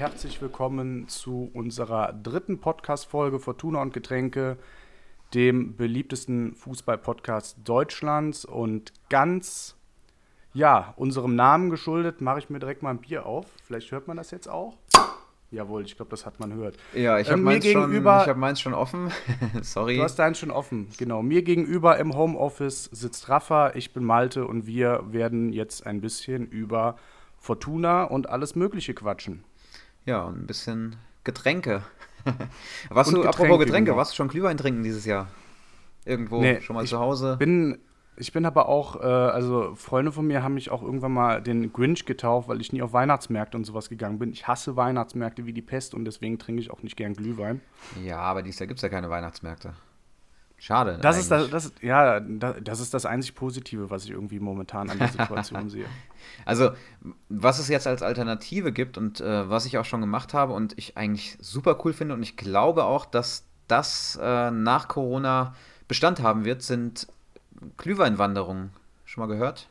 herzlich willkommen zu unserer dritten Podcast-Folge Fortuna und Getränke, dem beliebtesten Fußball-Podcast Deutschlands. Und ganz, ja, unserem Namen geschuldet, mache ich mir direkt mal ein Bier auf. Vielleicht hört man das jetzt auch. Jawohl, ich glaube, das hat man gehört. Ja, ich habe Ähm, meins, schon- ich hab meins schon offen. Sorry. Du hast deinen schon offen, genau. Mir gegenüber im Homeoffice sitzt Rafa, ich bin Malte und wir werden jetzt ein bisschen über Fortuna und alles Mögliche quatschen. Ja, und ein bisschen Getränke. warst Und du, Getränke, apropos Getränke, genau. warst du schon Glühwein trinken dieses Jahr? Irgendwo Nee, schon mal zu Hause? Bin, ich bin aber auch, äh, also Freunde von mir haben mich auch irgendwann mal den Grinch getauft, weil ich nie auf Weihnachtsmärkte und sowas gegangen bin. Ich hasse Weihnachtsmärkte wie die Pest und deswegen trinke ich auch nicht gern Glühwein. Ja, aber dieses Jahr gibt es ja keine Weihnachtsmärkte. Schade. Das ist das, das, ja, da- das ist das einzig Positive, was ich irgendwie momentan an der Situation sehe. Also, was es jetzt als Alternative gibt und äh, was ich auch schon gemacht habe und ich eigentlich super cool finde und ich glaube auch, dass das äh, nach Corona Bestand haben wird, sind Glühweinwanderungen. Schon mal gehört?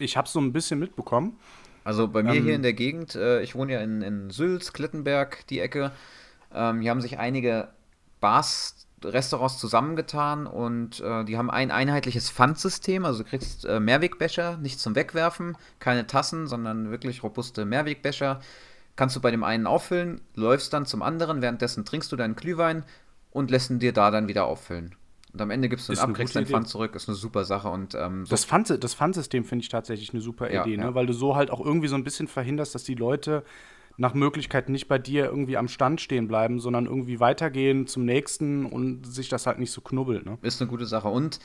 Ich habe so ein bisschen mitbekommen. Also bei mir Ähm, hier in der Gegend, äh, ich wohne ja in, in Sülz, Klittenberg, die Ecke. Ähm, hier haben sich einige Bars, Restaurants zusammengetan und äh, die haben ein einheitliches Pfandsystem. Also du kriegst äh, Mehrwegbecher, nicht zum Wegwerfen, keine Tassen, sondern wirklich robuste Mehrwegbecher. Kannst du bei dem einen auffüllen, läufst dann zum anderen, währenddessen trinkst du deinen Glühwein und lässt ihn dir da dann wieder auffüllen. Und am Ende gibst du ihn ab, kriegst dein Pfand zurück, ist eine super Sache und ähm, so Das, Pfand, das Pfandsystem finde ich tatsächlich eine super Ja, Idee, ja. Ne? weil du so halt auch irgendwie so ein bisschen verhinderst, dass die Leute nach Möglichkeit nicht bei dir irgendwie am Stand stehen bleiben, sondern irgendwie weitergehen zum nächsten und sich das halt nicht so knubbelt. Ne? Ist eine gute Sache. Und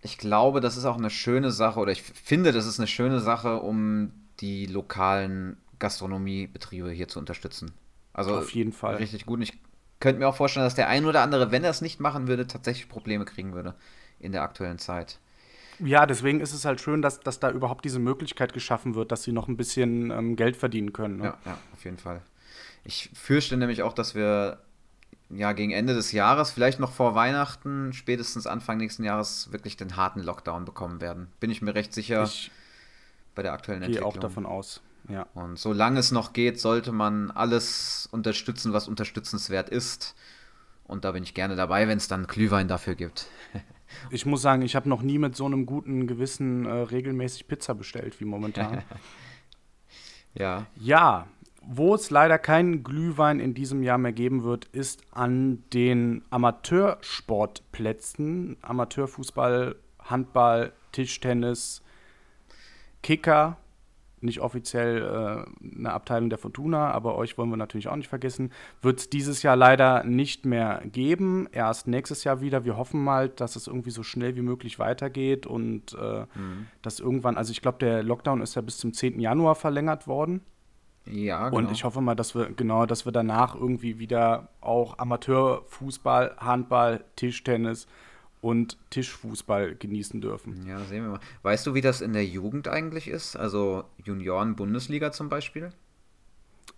ich glaube, das ist auch eine schöne Sache, oder ich finde, das ist eine schöne Sache, um die lokalen Gastronomiebetriebe hier zu unterstützen. Also Auf jeden Fall. richtig gut. Und ich könnte mir auch vorstellen, dass der ein oder andere, wenn er es nicht machen würde, tatsächlich Probleme kriegen würde in der aktuellen Zeit. Ja, deswegen ist es halt schön, dass, dass da überhaupt diese Möglichkeit geschaffen wird, dass sie noch ein bisschen ähm, Geld verdienen können. Ne? Ja, ja, auf jeden Fall. Ich fürchte nämlich auch, dass wir ja gegen Ende des Jahres, vielleicht noch vor Weihnachten, spätestens Anfang nächsten Jahres wirklich den harten Lockdown bekommen werden. Bin ich mir recht sicher Ich bei der aktuellen gehe Entwicklung. auch davon aus. Ja. Und solange es noch geht, sollte man alles unterstützen, was unterstützenswert ist. Und da bin ich gerne dabei, wenn es dann Glühwein dafür gibt. Ich muss sagen, ich habe noch nie mit so einem guten Gewissen äh, regelmäßig Pizza bestellt wie momentan. Ja, Ja, wo es leider keinen Glühwein in diesem Jahr mehr geben wird, ist an den Amateursportplätzen. Amateurfußball, Handball, Tischtennis, Kicker. Nicht offiziell äh, eine Abteilung der Fortuna, aber euch wollen wir natürlich auch nicht vergessen. Wird es dieses Jahr leider nicht mehr geben. Erst nächstes Jahr wieder. Wir hoffen mal, dass es irgendwie so schnell wie möglich weitergeht und äh, dass irgendwann, also ich glaube, der Lockdown ist ja bis zum 10. Januar verlängert worden. ja, genau. Und ich hoffe mal, dass wir, genau, dass wir danach irgendwie wieder auch Amateurfußball, Handball, Tischtennis und Tischfußball genießen dürfen. Ja, sehen wir mal. Weißt du, wie das in der Jugend eigentlich ist? Also Junioren-Bundesliga zum Beispiel?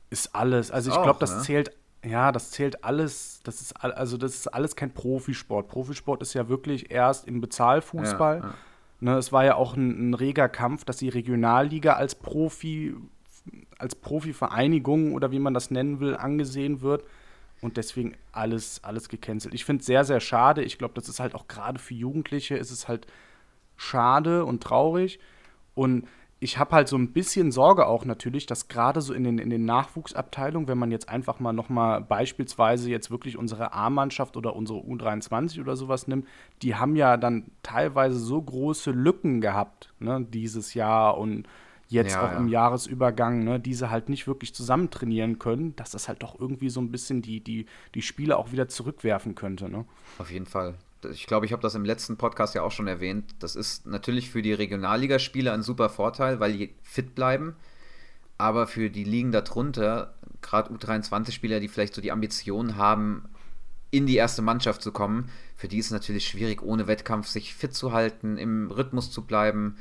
Ist alles. Also ich glaube, das ne? zählt, ja, das zählt alles, das ist all- also das ist alles kein Profisport. Profisport ist ja wirklich erst im Bezahlfußball. Ja, ja. Ne, es war ja auch ein, ein reger Kampf, dass die Regionalliga als Profi, als Profivereinigung oder wie man das nennen will, angesehen wird. Und deswegen alles, alles gecancelt. Ich finde es sehr, sehr schade. Ich glaube, das ist halt auch gerade für Jugendliche ist es halt schade und traurig. Und ich habe halt so ein bisschen Sorge auch natürlich, dass gerade so in den, in den Nachwuchsabteilungen, wenn man jetzt einfach mal nochmal beispielsweise jetzt wirklich unsere A-Mannschaft oder unsere U23 oder sowas nimmt, die haben ja dann teilweise so große Lücken gehabt, ne, dieses Jahr und jetzt Ja, auch ja. im Jahresübergang, ne, diese halt nicht wirklich zusammen trainieren können, dass das halt doch irgendwie so ein bisschen die, die, die Spiele auch wieder zurückwerfen könnte. Ne? Auf jeden Fall. Ich glaube, ich habe das im letzten Podcast ja auch schon erwähnt. Das ist natürlich für die Regionalligaspieler ein super Vorteil, weil die fit bleiben. Aber für die Ligen darunter, gerade U23-Spieler, die vielleicht so die Ambition haben, in die erste Mannschaft zu kommen, für die ist es natürlich schwierig, ohne Wettkampf sich fit zu halten, im Rhythmus zu bleiben.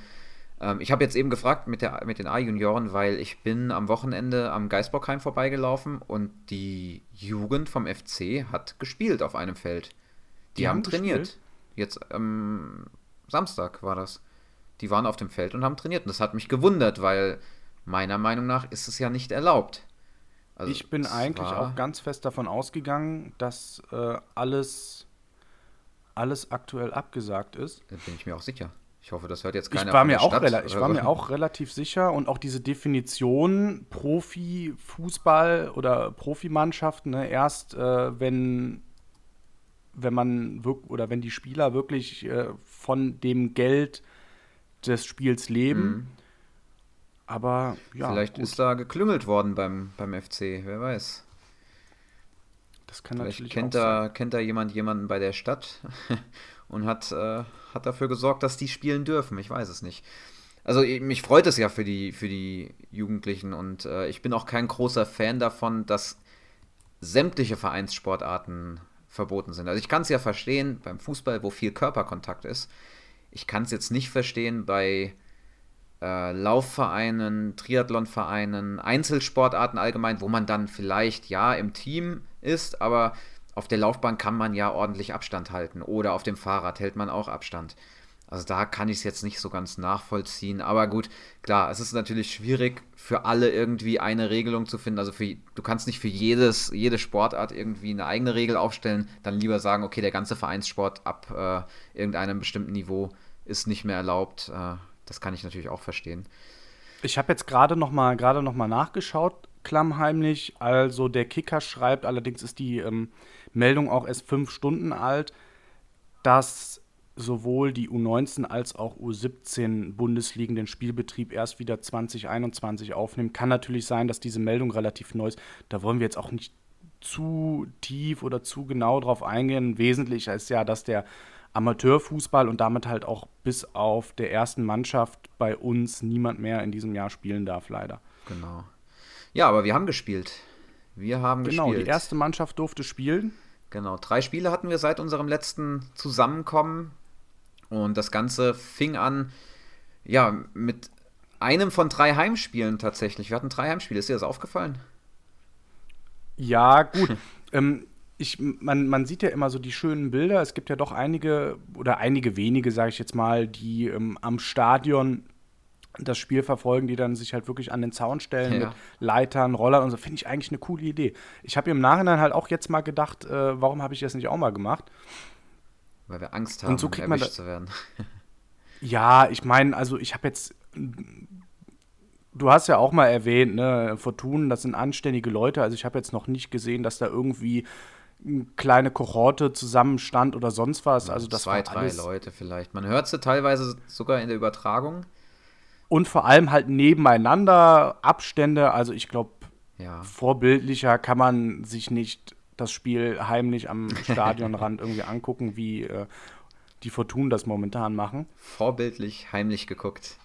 Ähm, ich habe jetzt eben gefragt mit, der, mit den A-Junioren, weil ich bin am Wochenende am Geisbockheim vorbeigelaufen und die Jugend vom FC hat gespielt auf einem Feld. Die, Die haben haben trainiert. gespielt? Jetzt am Samstag war das. Die waren auf dem Feld und haben trainiert. Und das hat mich gewundert, weil meiner Meinung nach ist es ja nicht erlaubt. Also ich bin eigentlich auch ganz fest davon ausgegangen, dass äh, alles, alles aktuell abgesagt ist. Da bin ich mir auch sicher. Ich hoffe, das hört jetzt keiner ich war mir auch Ich war mir auch relativ sicher und auch diese Definition Profi-Fußball oder Profimannschaft, ne, erst äh, wenn, wenn man wirk oder wenn die Spieler wirklich äh, von dem Geld des Spiels leben. Mhm. Aber ja. Vielleicht gut. ist da geklüngelt worden beim, beim FC, wer weiß. Das kann Vielleicht natürlich kennt da, sein. kennt da jemand jemanden bei der Stadt und hat, äh, hat dafür gesorgt, dass die spielen dürfen. Ich weiß es nicht. Also mich freut es ja für die, für die Jugendlichen und äh, ich bin auch kein großer Fan davon, dass sämtliche Vereinssportarten verboten sind. Also ich kann es ja verstehen beim Fußball, wo viel Körperkontakt ist. Ich kann es jetzt nicht verstehen bei äh, Laufvereinen, Triathlonvereinen, Einzelsportarten allgemein, wo man dann vielleicht ja im Team ist, aber auf der Laufbahn kann man ja ordentlich Abstand halten oder auf dem Fahrrad hält man auch Abstand. Also da kann ich es jetzt nicht so ganz nachvollziehen. Aber gut, klar, es ist natürlich schwierig für alle irgendwie eine Regelung zu finden. Also für, du kannst nicht für jedes, jede Sportart irgendwie eine eigene Regel aufstellen. Dann lieber sagen, okay, der ganze Vereinssport ab äh, irgendeinem bestimmten Niveau ist nicht mehr erlaubt. Äh, das kann ich natürlich auch verstehen. Ich habe jetzt gerade noch noch mal nachgeschaut, klammheimlich. Also der Kicker schreibt, allerdings ist die ähm, Meldung auch erst fünf Stunden alt, dass sowohl die U19 als auch U17 Bundesligen den Spielbetrieb erst wieder 2021 aufnehmen. Kann natürlich sein, dass diese Meldung relativ neu ist. Da wollen wir jetzt auch nicht zu tief oder zu genau drauf eingehen. Wesentlich ist ja, dass der Amateurfußball und damit halt auch bis auf der ersten Mannschaft bei uns niemand mehr in diesem Jahr spielen darf, leider. Genau. Ja, aber wir haben gespielt. Wir haben genau, gespielt. Genau, die erste Mannschaft durfte spielen. Genau, drei Spiele hatten wir seit unserem letzten Zusammenkommen. Und das Ganze fing an, ja, mit einem von drei Heimspielen tatsächlich. Wir hatten drei Heimspiele. Ist dir das aufgefallen? Ja, gut. ähm, ich, man, man sieht ja immer so die schönen Bilder. Es gibt ja doch einige oder einige wenige, sage ich jetzt mal, die ähm, am Stadion das Spiel verfolgen, die dann sich halt wirklich an den Zaun stellen ja. mit Leitern, Rollern und so. Finde ich eigentlich eine coole Idee. Ich habe im Nachhinein halt auch jetzt mal gedacht, äh, warum habe ich das nicht auch mal gemacht? Weil wir Angst haben, und so kriegt man da, zu werden. ja, ich meine, also ich habe jetzt. Du hast ja auch mal erwähnt, ne, Fortun, das sind anständige Leute. Also ich habe jetzt noch nicht gesehen, dass da irgendwie eine kleine Kohorte zusammenstand oder sonst was. Also das Zwei, drei Leute vielleicht. Man hört sie teilweise sogar in der Übertragung. Und vor allem halt nebeneinander Abstände. Also ich glaube, ja. vorbildlicher kann man sich nicht das Spiel heimlich am Stadionrand irgendwie angucken, wie äh, die Fortun das momentan machen. Vorbildlich heimlich geguckt.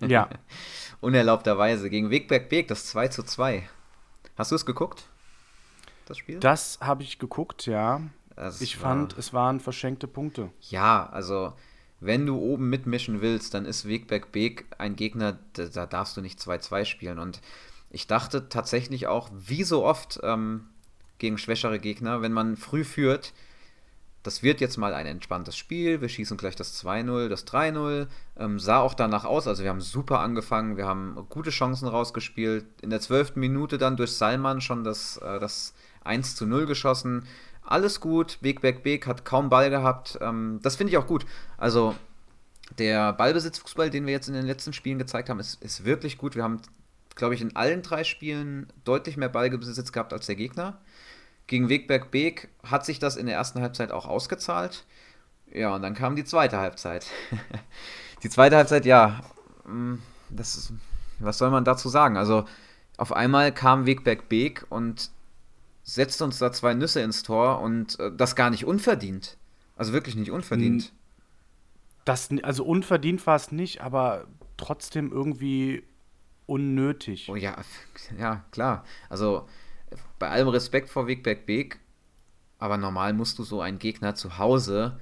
Ja. Unerlaubterweise gegen Wegberg Beek, das 2 zu 2. Hast du es geguckt? Das Spiel? Das habe ich geguckt, ja. Das ich war... fand, es waren verschenkte Punkte. Ja, also wenn du oben mitmischen willst, dann ist Wegberg Beek ein Gegner, da darfst du nicht 2-2 spielen. Und ich dachte tatsächlich auch, wie so oft ähm, gegen schwächere Gegner, wenn man früh führt, das wird jetzt mal ein entspanntes Spiel, wir schießen gleich das 2-0, das 3-0, ähm, sah auch danach aus, also wir haben super angefangen, wir haben gute Chancen rausgespielt, in der zwölften Minute dann durch Salman schon das, äh, das 1 0 geschossen, alles gut. Big Back Big hat kaum Ball gehabt. Ähm, das finde ich auch gut. Also der Ballbesitzfußball, den wir jetzt in den letzten Spielen gezeigt haben, ist, ist wirklich gut. Wir haben, glaube ich, in allen drei Spielen deutlich mehr Ballbesitz gehabt als der Gegner. Gegen Wegberg Beek hat sich das in der ersten Halbzeit auch ausgezahlt. Ja, und dann kam die zweite Halbzeit. die zweite Halbzeit, ja, mm, das ist, was soll man dazu sagen? Also, auf einmal kam Wegberg Beek und setzt uns da zwei Nüsse ins Tor und äh, das gar nicht unverdient. Also wirklich nicht unverdient. Das, also unverdient war es nicht, aber trotzdem irgendwie unnötig. Oh ja, ja, klar. Also bei allem Respekt vor Wegberg Beek, aber normal musst du so einen Gegner zu Hause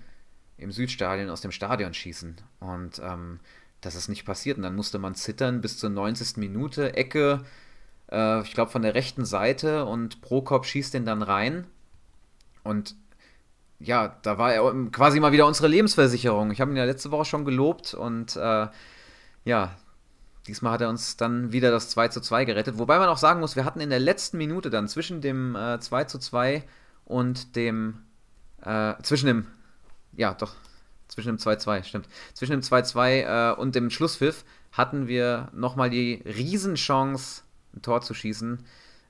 im Südstadion aus dem Stadion schießen. Und ähm, das ist nicht passiert. Und dann musste man zittern bis zur 90. Minute, Ecke, äh, ich glaube, von der rechten Seite und Prokop schießt den dann rein. Und ja, da war er quasi mal wieder unsere Lebensversicherung. Ich habe ihn ja letzte Woche schon gelobt und äh, ja, diesmal hat er uns dann wieder das 2 zu 2 gerettet. Wobei man auch sagen muss, wir hatten in der letzten Minute dann zwischen dem äh, 2 zu 2 und dem, äh, zwischen dem, ja doch, zwischen dem 2-2, stimmt. Zwischen dem 2-2 äh, und dem Schlusspfiff hatten wir nochmal die Riesenchance, ein Tor zu schießen.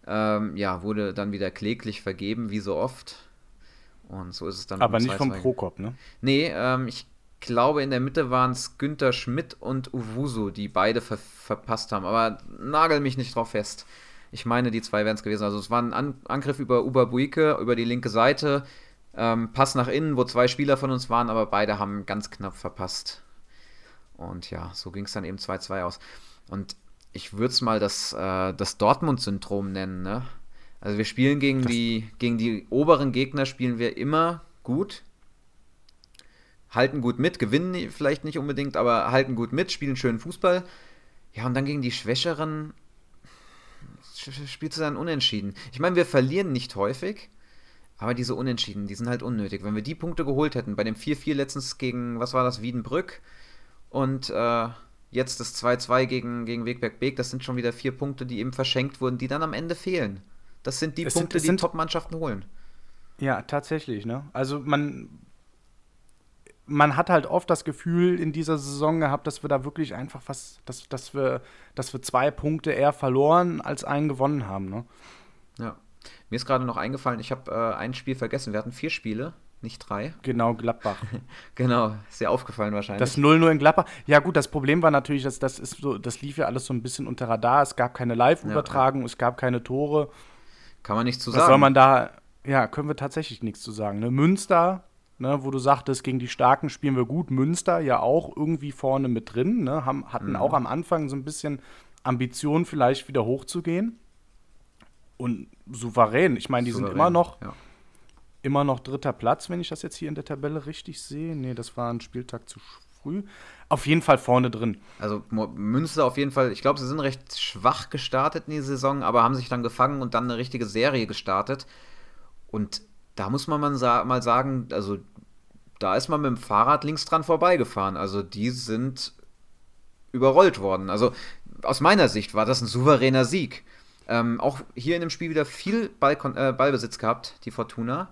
Ähm, ja, wurde dann wieder kläglich vergeben, wie so oft. Und so ist es dann. Aber nicht vom Prokop, ne? Nee, ähm, ich glaube, in der Mitte waren es Günther Schmidt und Uwusu, die beide ver verpasst haben. Aber nagel mich nicht drauf fest. Ich meine, die zwei wären es gewesen. Also es war ein An Angriff über Uberbuike, über die linke Seite. Ähm, Pass nach innen, wo zwei Spieler von uns waren, aber beide haben ganz knapp verpasst. Und ja, so ging es dann eben 2-2 aus. Und ich würde es mal das, äh, das Dortmund-Syndrom nennen. Ne? Also wir spielen gegen die, gegen die oberen Gegner, spielen wir immer gut. Halten gut mit, gewinnen vielleicht nicht unbedingt, aber halten gut mit, spielen schönen Fußball. Ja, und dann gegen die Schwächeren spielst du dann unentschieden. Ich meine, wir verlieren nicht häufig, aber diese Unentschieden, die sind halt unnötig. Wenn wir die Punkte geholt hätten, bei dem 4-4 letztens gegen, was war das, Wiedenbrück und äh, jetzt das 2-2 gegen, gegen Wegberg-Beek, das sind schon wieder vier Punkte, die eben verschenkt wurden, die dann am Ende fehlen. Das sind die es Punkte, sind, die Top-Mannschaften holen. Ja, tatsächlich, ne? Also man, man hat halt oft das Gefühl in dieser Saison gehabt, dass wir da wirklich einfach was, dass, dass, wir, dass wir zwei Punkte eher verloren als einen gewonnen haben, ne? Ja. Mir ist gerade noch eingefallen, ich habe äh, ein Spiel vergessen. Wir hatten vier Spiele, nicht drei. Genau, Gladbach. genau, ist dir aufgefallen wahrscheinlich. Das 0-0 in Gladbach. Ja, gut, das Problem war natürlich, dass das ist so, das lief ja alles so ein bisschen unter Radar. Es gab keine Live-Übertragung, ja, es gab keine Tore. Kann man nichts zu sagen. Was soll man da, ja, können wir tatsächlich nichts zu sagen. Ne? Münster, ne, wo du sagtest, gegen die Starken spielen wir gut. Münster ja auch irgendwie vorne mit drin, ne? Haben, hatten mhm. auch am Anfang so ein bisschen Ambition, vielleicht wieder hochzugehen und souverän. Ich meine, die souverän, sind immer noch, ja. Immer noch dritter Platz, wenn ich das jetzt hier in der Tabelle richtig sehe. Nee, das war ein Spieltag zu früh. Auf jeden Fall vorne drin. Also Münster auf jeden Fall, ich glaube, sie sind recht schwach gestartet in die Saison, aber haben sich dann gefangen und dann eine richtige Serie gestartet. Und da muss man mal sagen, also da ist man mit dem Fahrrad links dran vorbeigefahren. Also die sind überrollt worden. Also aus meiner Sicht war das ein souveräner Sieg. Ähm, auch hier in dem Spiel wieder viel Ballkon äh, Ballbesitz gehabt, die Fortuna.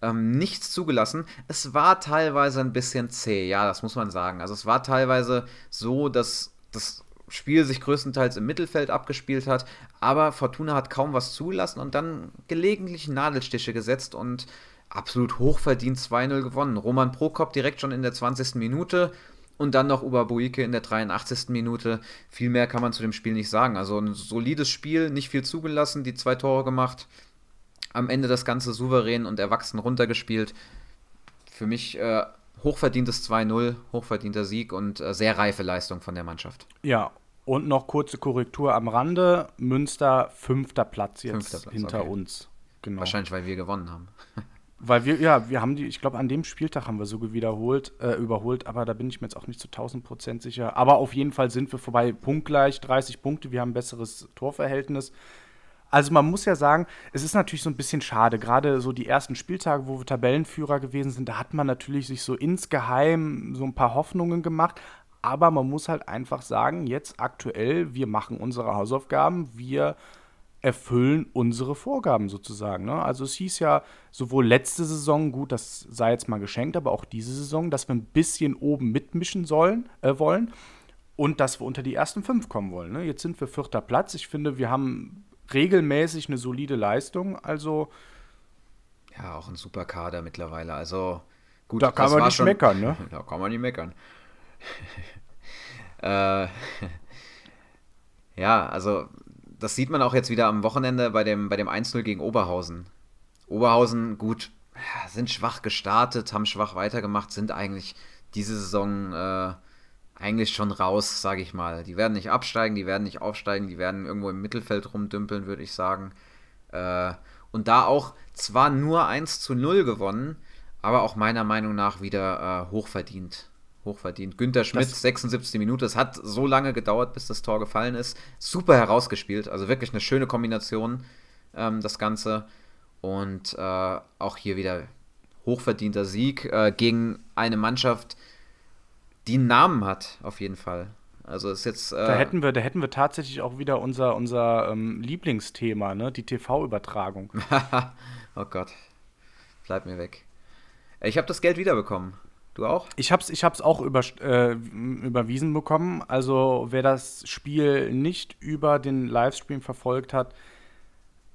Ähm, nichts zugelassen. Es war teilweise ein bisschen zäh, ja, das muss man sagen. Also es war teilweise so, dass das Spiel sich größtenteils im Mittelfeld abgespielt hat, aber Fortuna hat kaum was zugelassen und dann gelegentlich Nadelstiche gesetzt und absolut hochverdient 2-0 gewonnen. Roman Prokop direkt schon in der 20. Minute und dann noch Uberbuike in der 83. Minute. Viel mehr kann man zu dem Spiel nicht sagen. Also ein solides Spiel, nicht viel zugelassen, die zwei Tore gemacht. Am Ende das Ganze souverän und erwachsen runtergespielt. Für mich äh, hochverdientes 2-0, hochverdienter Sieg und äh, sehr reife Leistung von der Mannschaft. Ja, und noch kurze Korrektur am Rande. Münster fünfter Platz jetzt fünfter Platz, hinter okay. uns. Genau. Wahrscheinlich, weil wir gewonnen haben. Weil wir, ja, wir haben die, ich glaube, an dem Spieltag haben wir so wiederholt, äh, überholt, aber da bin ich mir jetzt auch nicht zu 1000 Prozent sicher. Aber auf jeden Fall sind wir vorbei, punktgleich, 30 Punkte, wir haben ein besseres Torverhältnis. Also man muss ja sagen, es ist natürlich so ein bisschen schade, gerade so die ersten Spieltage, wo wir Tabellenführer gewesen sind, da hat man natürlich sich so insgeheim so ein paar Hoffnungen gemacht. Aber man muss halt einfach sagen, jetzt aktuell, wir machen unsere Hausaufgaben, wir erfüllen unsere Vorgaben sozusagen. Ne? Also es hieß ja sowohl letzte Saison, gut, das sei jetzt mal geschenkt, aber auch diese Saison, dass wir ein bisschen oben mitmischen sollen, äh, wollen und dass wir unter die ersten fünf kommen wollen. Ne? Jetzt sind wir vierter Platz. Ich finde, wir haben regelmäßig eine solide Leistung. Also ja, auch ein super Kader mittlerweile. Also gut, da kann man nicht schon, meckern, ne? Da kann man nicht meckern. äh, ja, also das sieht man auch jetzt wieder am Wochenende bei dem, bei dem 1-0 gegen Oberhausen. Oberhausen, gut, sind schwach gestartet, haben schwach weitergemacht, sind eigentlich diese Saison äh, eigentlich schon raus, sage ich mal. Die werden nicht absteigen, die werden nicht aufsteigen, die werden irgendwo im Mittelfeld rumdümpeln, würde ich sagen. Äh, und da auch zwar nur 1 zu 0 gewonnen, aber auch meiner Meinung nach wieder äh, hochverdient hochverdient. Günter Schmidt, das 76 Minuten. Es hat so lange gedauert, bis das Tor gefallen ist. Super herausgespielt. Also wirklich eine schöne Kombination, ähm, das Ganze. Und äh, auch hier wieder hochverdienter Sieg äh, gegen eine Mannschaft, die einen Namen hat, auf jeden Fall. Also ist jetzt. Äh da, hätten wir, da hätten wir tatsächlich auch wieder unser, unser ähm, Lieblingsthema, ne? die TV-Übertragung. oh Gott. Bleib mir weg. Ich habe das Geld wiederbekommen. Du auch? Ich habe es ich hab's auch über, äh, überwiesen bekommen. Also wer das Spiel nicht über den Livestream verfolgt hat,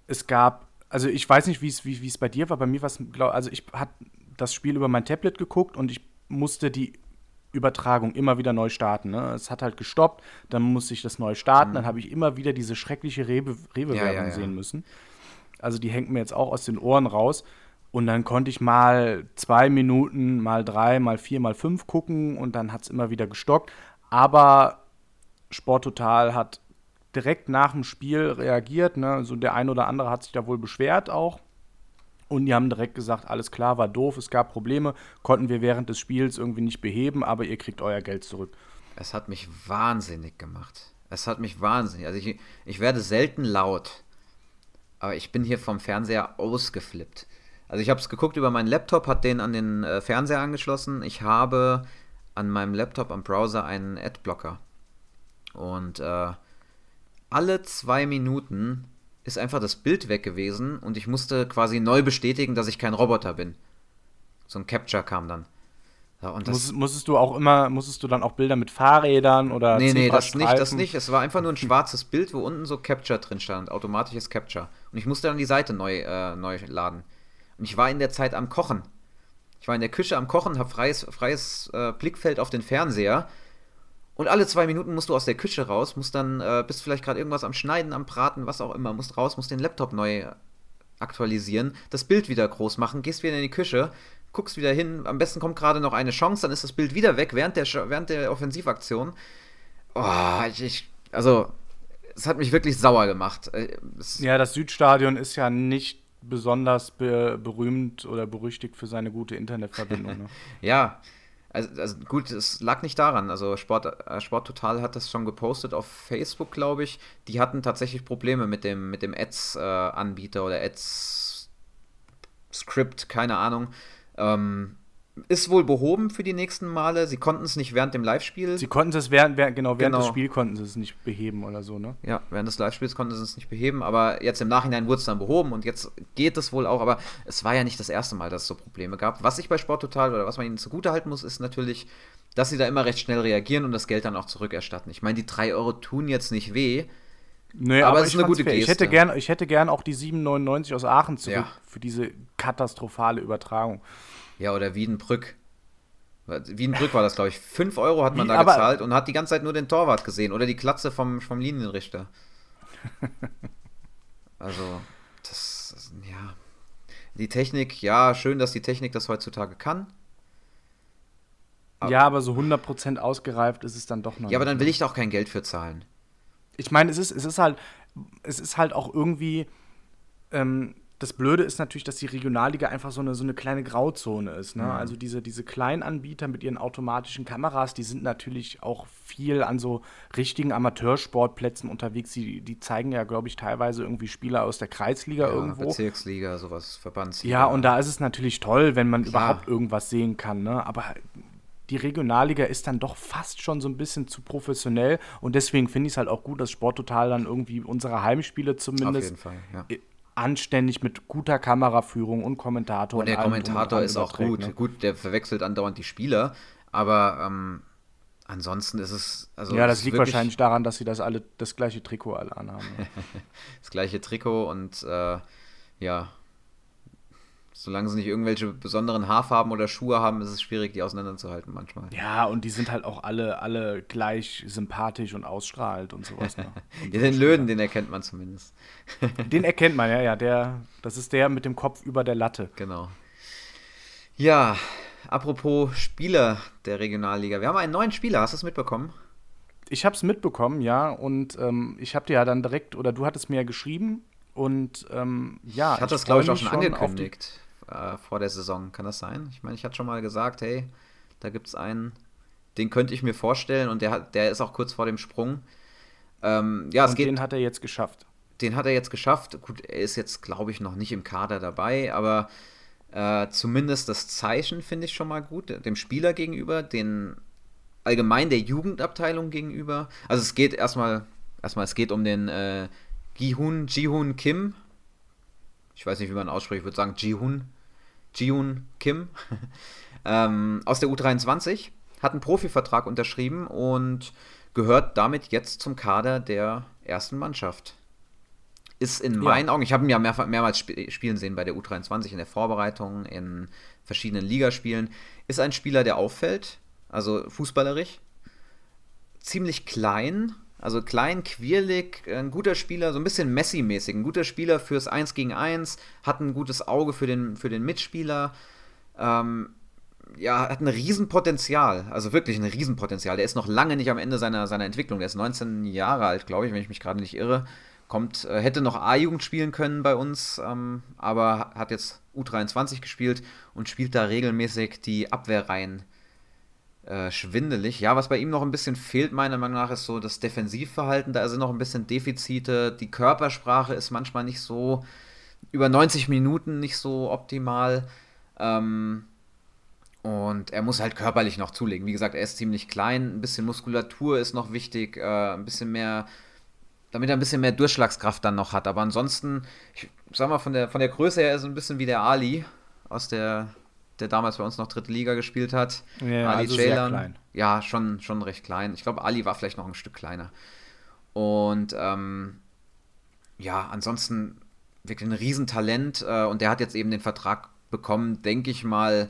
es gab, also ich weiß nicht, wie es bei dir war, bei mir war es, also ich hatte das Spiel über mein Tablet geguckt und ich musste die Übertragung immer wieder neu starten. Ne? Es hat halt gestoppt, dann musste ich das neu starten, mhm. dann habe ich immer wieder diese schreckliche Rewe-Werbung ja, ja, ja. sehen müssen. Also die hängt mir jetzt auch aus den Ohren raus. Und dann konnte ich mal zwei Minuten, mal drei, mal vier, mal fünf gucken und dann hat es immer wieder gestockt. Aber Sporttotal hat direkt nach dem Spiel reagiert. Ne? Also der ein oder andere hat sich da wohl beschwert auch. Und die haben direkt gesagt, alles klar, war doof, es gab Probleme, konnten wir während des Spiels irgendwie nicht beheben, aber ihr kriegt euer Geld zurück. Es hat mich wahnsinnig gemacht. Es hat mich wahnsinnig. Also ich, ich werde selten laut, aber ich bin hier vom Fernseher ausgeflippt. Also ich habe es geguckt über meinen Laptop, hat den an den äh, Fernseher angeschlossen. Ich habe an meinem Laptop am Browser einen Adblocker. Und äh, alle zwei Minuten ist einfach das Bild weg gewesen und ich musste quasi neu bestätigen, dass ich kein Roboter bin. So ein Capture kam dann. Ja, und Muss, musstest du auch immer, musstest du dann auch Bilder mit Fahrrädern oder Nee, nee, das nicht, das nicht. Es war einfach nur ein schwarzes Bild, wo unten so Capture drin stand, automatisches Capture. Und ich musste dann die Seite neu, äh, neu laden. Und ich war in der Zeit am Kochen. Ich war in der Küche am Kochen, habe freies, freies äh, Blickfeld auf den Fernseher. Und alle zwei Minuten musst du aus der Küche raus, musst dann, äh, bist vielleicht gerade irgendwas am Schneiden, am Braten, was auch immer, musst raus, musst den Laptop neu aktualisieren, das Bild wieder groß machen, gehst wieder in die Küche, guckst wieder hin, am besten kommt gerade noch eine Chance, dann ist das Bild wieder weg während der, während der Offensivaktion. Oh, ich, ich also, es hat mich wirklich sauer gemacht. Äh, es ja, das Südstadion ist ja nicht besonders be berühmt oder berüchtigt für seine gute Internetverbindung. Ne? ja, also, also, gut, es lag nicht daran. Also Sport, äh, Sport Total hat das schon gepostet auf Facebook, glaube ich. Die hatten tatsächlich Probleme mit dem, mit dem Ads-Anbieter äh, oder Ads-Script, keine Ahnung. Ähm, ist wohl behoben für die nächsten Male. Sie konnten es nicht während dem Live-Spiel. Sie konnten es während, während, genau, während genau. des Spiels konnten sie es nicht beheben oder so, ne? Ja, während des Live-Spiels konnten sie es nicht beheben, aber jetzt im Nachhinein wurde es dann behoben und jetzt geht es wohl auch, aber es war ja nicht das erste Mal, dass es so Probleme gab. Was ich bei Sport Total oder was man ihnen zugutehalten muss, ist natürlich, dass sie da immer recht schnell reagieren und das Geld dann auch zurückerstatten. Ich meine, die 3 Euro tun jetzt nicht weh. Nee, aber, aber es ist eine gute Geste. Ich hätte gern, ich hätte gern auch die 7,99 aus Aachen zurück ja. für diese katastrophale Übertragung. Ja, oder Wiedenbrück. Wiedenbrück war das, glaube ich. 5 Euro hat man Wie, da gezahlt und hat die ganze Zeit nur den Torwart gesehen oder die Klatze vom, vom Linienrichter. also, das, ja. Die Technik, ja, schön, dass die Technik das heutzutage kann. Aber, ja, aber so 100% ausgereift ist es dann doch noch. Ja, aber dann will ich da auch kein Geld für zahlen. Ich meine, es ist, es ist halt, es ist halt auch irgendwie, ähm, das Blöde ist natürlich, dass die Regionalliga einfach so eine, so eine kleine Grauzone ist. Ne? Mhm. Also diese, diese kleinen Anbieter mit ihren automatischen Kameras, die sind natürlich auch viel an so richtigen Amateursportplätzen unterwegs. Die, die zeigen ja, glaube ich, teilweise irgendwie Spieler aus der Kreisliga ja, irgendwo. Bezirksliga, sowas, Verbandsliga. Ja, und da ist es natürlich toll, wenn man Klar. überhaupt irgendwas sehen kann. Ne? Aber die Regionalliga ist dann doch fast schon so ein bisschen zu professionell und deswegen finde ich es halt auch gut, dass Sporttotal dann irgendwie unsere Heimspiele zumindest Fall, ja anständig mit guter Kameraführung und Kommentator. Und der und Kommentator ist auch gut. Ne? Gut, der verwechselt andauernd die Spieler, aber ähm, ansonsten ist es. Also ja, das liegt wahrscheinlich daran, dass sie das alle das gleiche Trikot alle anhaben. Ne? das gleiche Trikot und äh, ja, Solange sie nicht irgendwelche besonderen Haarfarben oder Schuhe haben, ist es schwierig, die auseinanderzuhalten manchmal. Ja, und die sind halt auch alle, alle gleich sympathisch und ausstrahlt und sowas. Ne? Und ja, den Löwen, den erkennt man zumindest. den erkennt man, ja, ja. Der, das ist der mit dem Kopf über der Latte. Genau. Ja, apropos Spieler der Regionalliga. Wir haben einen neuen Spieler, hast du es mitbekommen? Ich habe es mitbekommen, ja. Und ähm, ich habe dir ja dann direkt, oder du hattest mir ja geschrieben, und ähm, ja. Ich hatte das, glaube ich, auch schon angekündigt äh, vor der Saison. Kann das sein? Ich meine, ich hatte schon mal gesagt, hey, da gibt es einen, den könnte ich mir vorstellen und der, hat, der ist auch kurz vor dem Sprung. Ähm, ja, und es geht, den hat er jetzt geschafft. Den hat er jetzt geschafft. Gut, er ist jetzt, glaube ich, noch nicht im Kader dabei, aber äh, zumindest das Zeichen finde ich schon mal gut, dem Spieler gegenüber, den allgemein der Jugendabteilung gegenüber. Also es geht erstmal, erstmal es geht um den äh, Gihun, Jihun Kim. Ich weiß nicht, wie man ausspricht, ich würde sagen Jihun, Jihun Kim. ähm, aus der U23, hat einen Profivertrag unterschrieben und gehört damit jetzt zum Kader der ersten Mannschaft. Ist in meinen ja. Augen, ich habe ihn ja mehr, mehrmals sp spielen sehen bei der U23 in der Vorbereitung, in verschiedenen Ligaspielen, ist ein Spieler, der auffällt, also fußballerisch, ziemlich klein, also klein, quirlig, ein guter Spieler, so ein bisschen Messi-mäßig, ein guter Spieler fürs 1 gegen 1, hat ein gutes Auge für den, für den Mitspieler, ähm, ja, hat ein Riesenpotenzial, also wirklich ein Riesenpotenzial. Der ist noch lange nicht am Ende seiner, seiner Entwicklung, der ist 19 Jahre alt, glaube ich, wenn ich mich gerade nicht irre. Kommt, äh, hätte noch A-Jugend spielen können bei uns, ähm, aber hat jetzt U23 gespielt und spielt da regelmäßig die Abwehrreihen äh, schwindelig. Ja, was bei ihm noch ein bisschen fehlt, meiner Meinung nach, ist so das Defensivverhalten. Da sind noch ein bisschen Defizite. Die Körpersprache ist manchmal nicht so, über 90 Minuten nicht so optimal. Ähm, und er muss halt körperlich noch zulegen. Wie gesagt, er ist ziemlich klein. Ein bisschen Muskulatur ist noch wichtig. Äh, ein bisschen mehr, damit er ein bisschen mehr Durchschlagskraft dann noch hat. Aber ansonsten, ich sag mal, von der, von der Größe her ist er ein bisschen wie der Ali aus der der damals bei uns noch dritte Liga gespielt hat. Ja, Ali also klein. Ja, schon, schon recht klein. Ich glaube, Ali war vielleicht noch ein Stück kleiner. Und ähm, ja, ansonsten wirklich ein Riesentalent. Äh, und der hat jetzt eben den Vertrag bekommen, denke ich mal,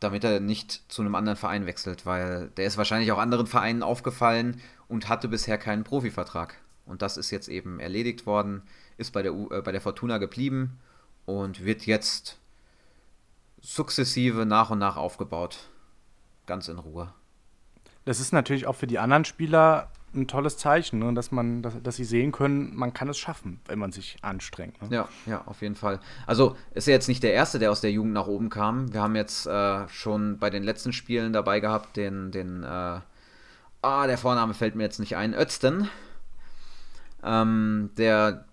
damit er nicht zu einem anderen Verein wechselt, weil der ist wahrscheinlich auch anderen Vereinen aufgefallen und hatte bisher keinen Profivertrag. Und das ist jetzt eben erledigt worden, ist bei der, U äh, bei der Fortuna geblieben und wird jetzt sukzessive nach und nach aufgebaut. Ganz in Ruhe. Das ist natürlich auch für die anderen Spieler ein tolles Zeichen, ne? dass man, dass, dass sie sehen können, man kann es schaffen, wenn man sich anstrengt. Ne? Ja, ja, auf jeden Fall. Also ist er jetzt nicht der Erste, der aus der Jugend nach oben kam. Wir haben jetzt äh, schon bei den letzten Spielen dabei gehabt, den, den, äh, ah, der Vorname fällt mir jetzt nicht ein, Ötzten, ähm, der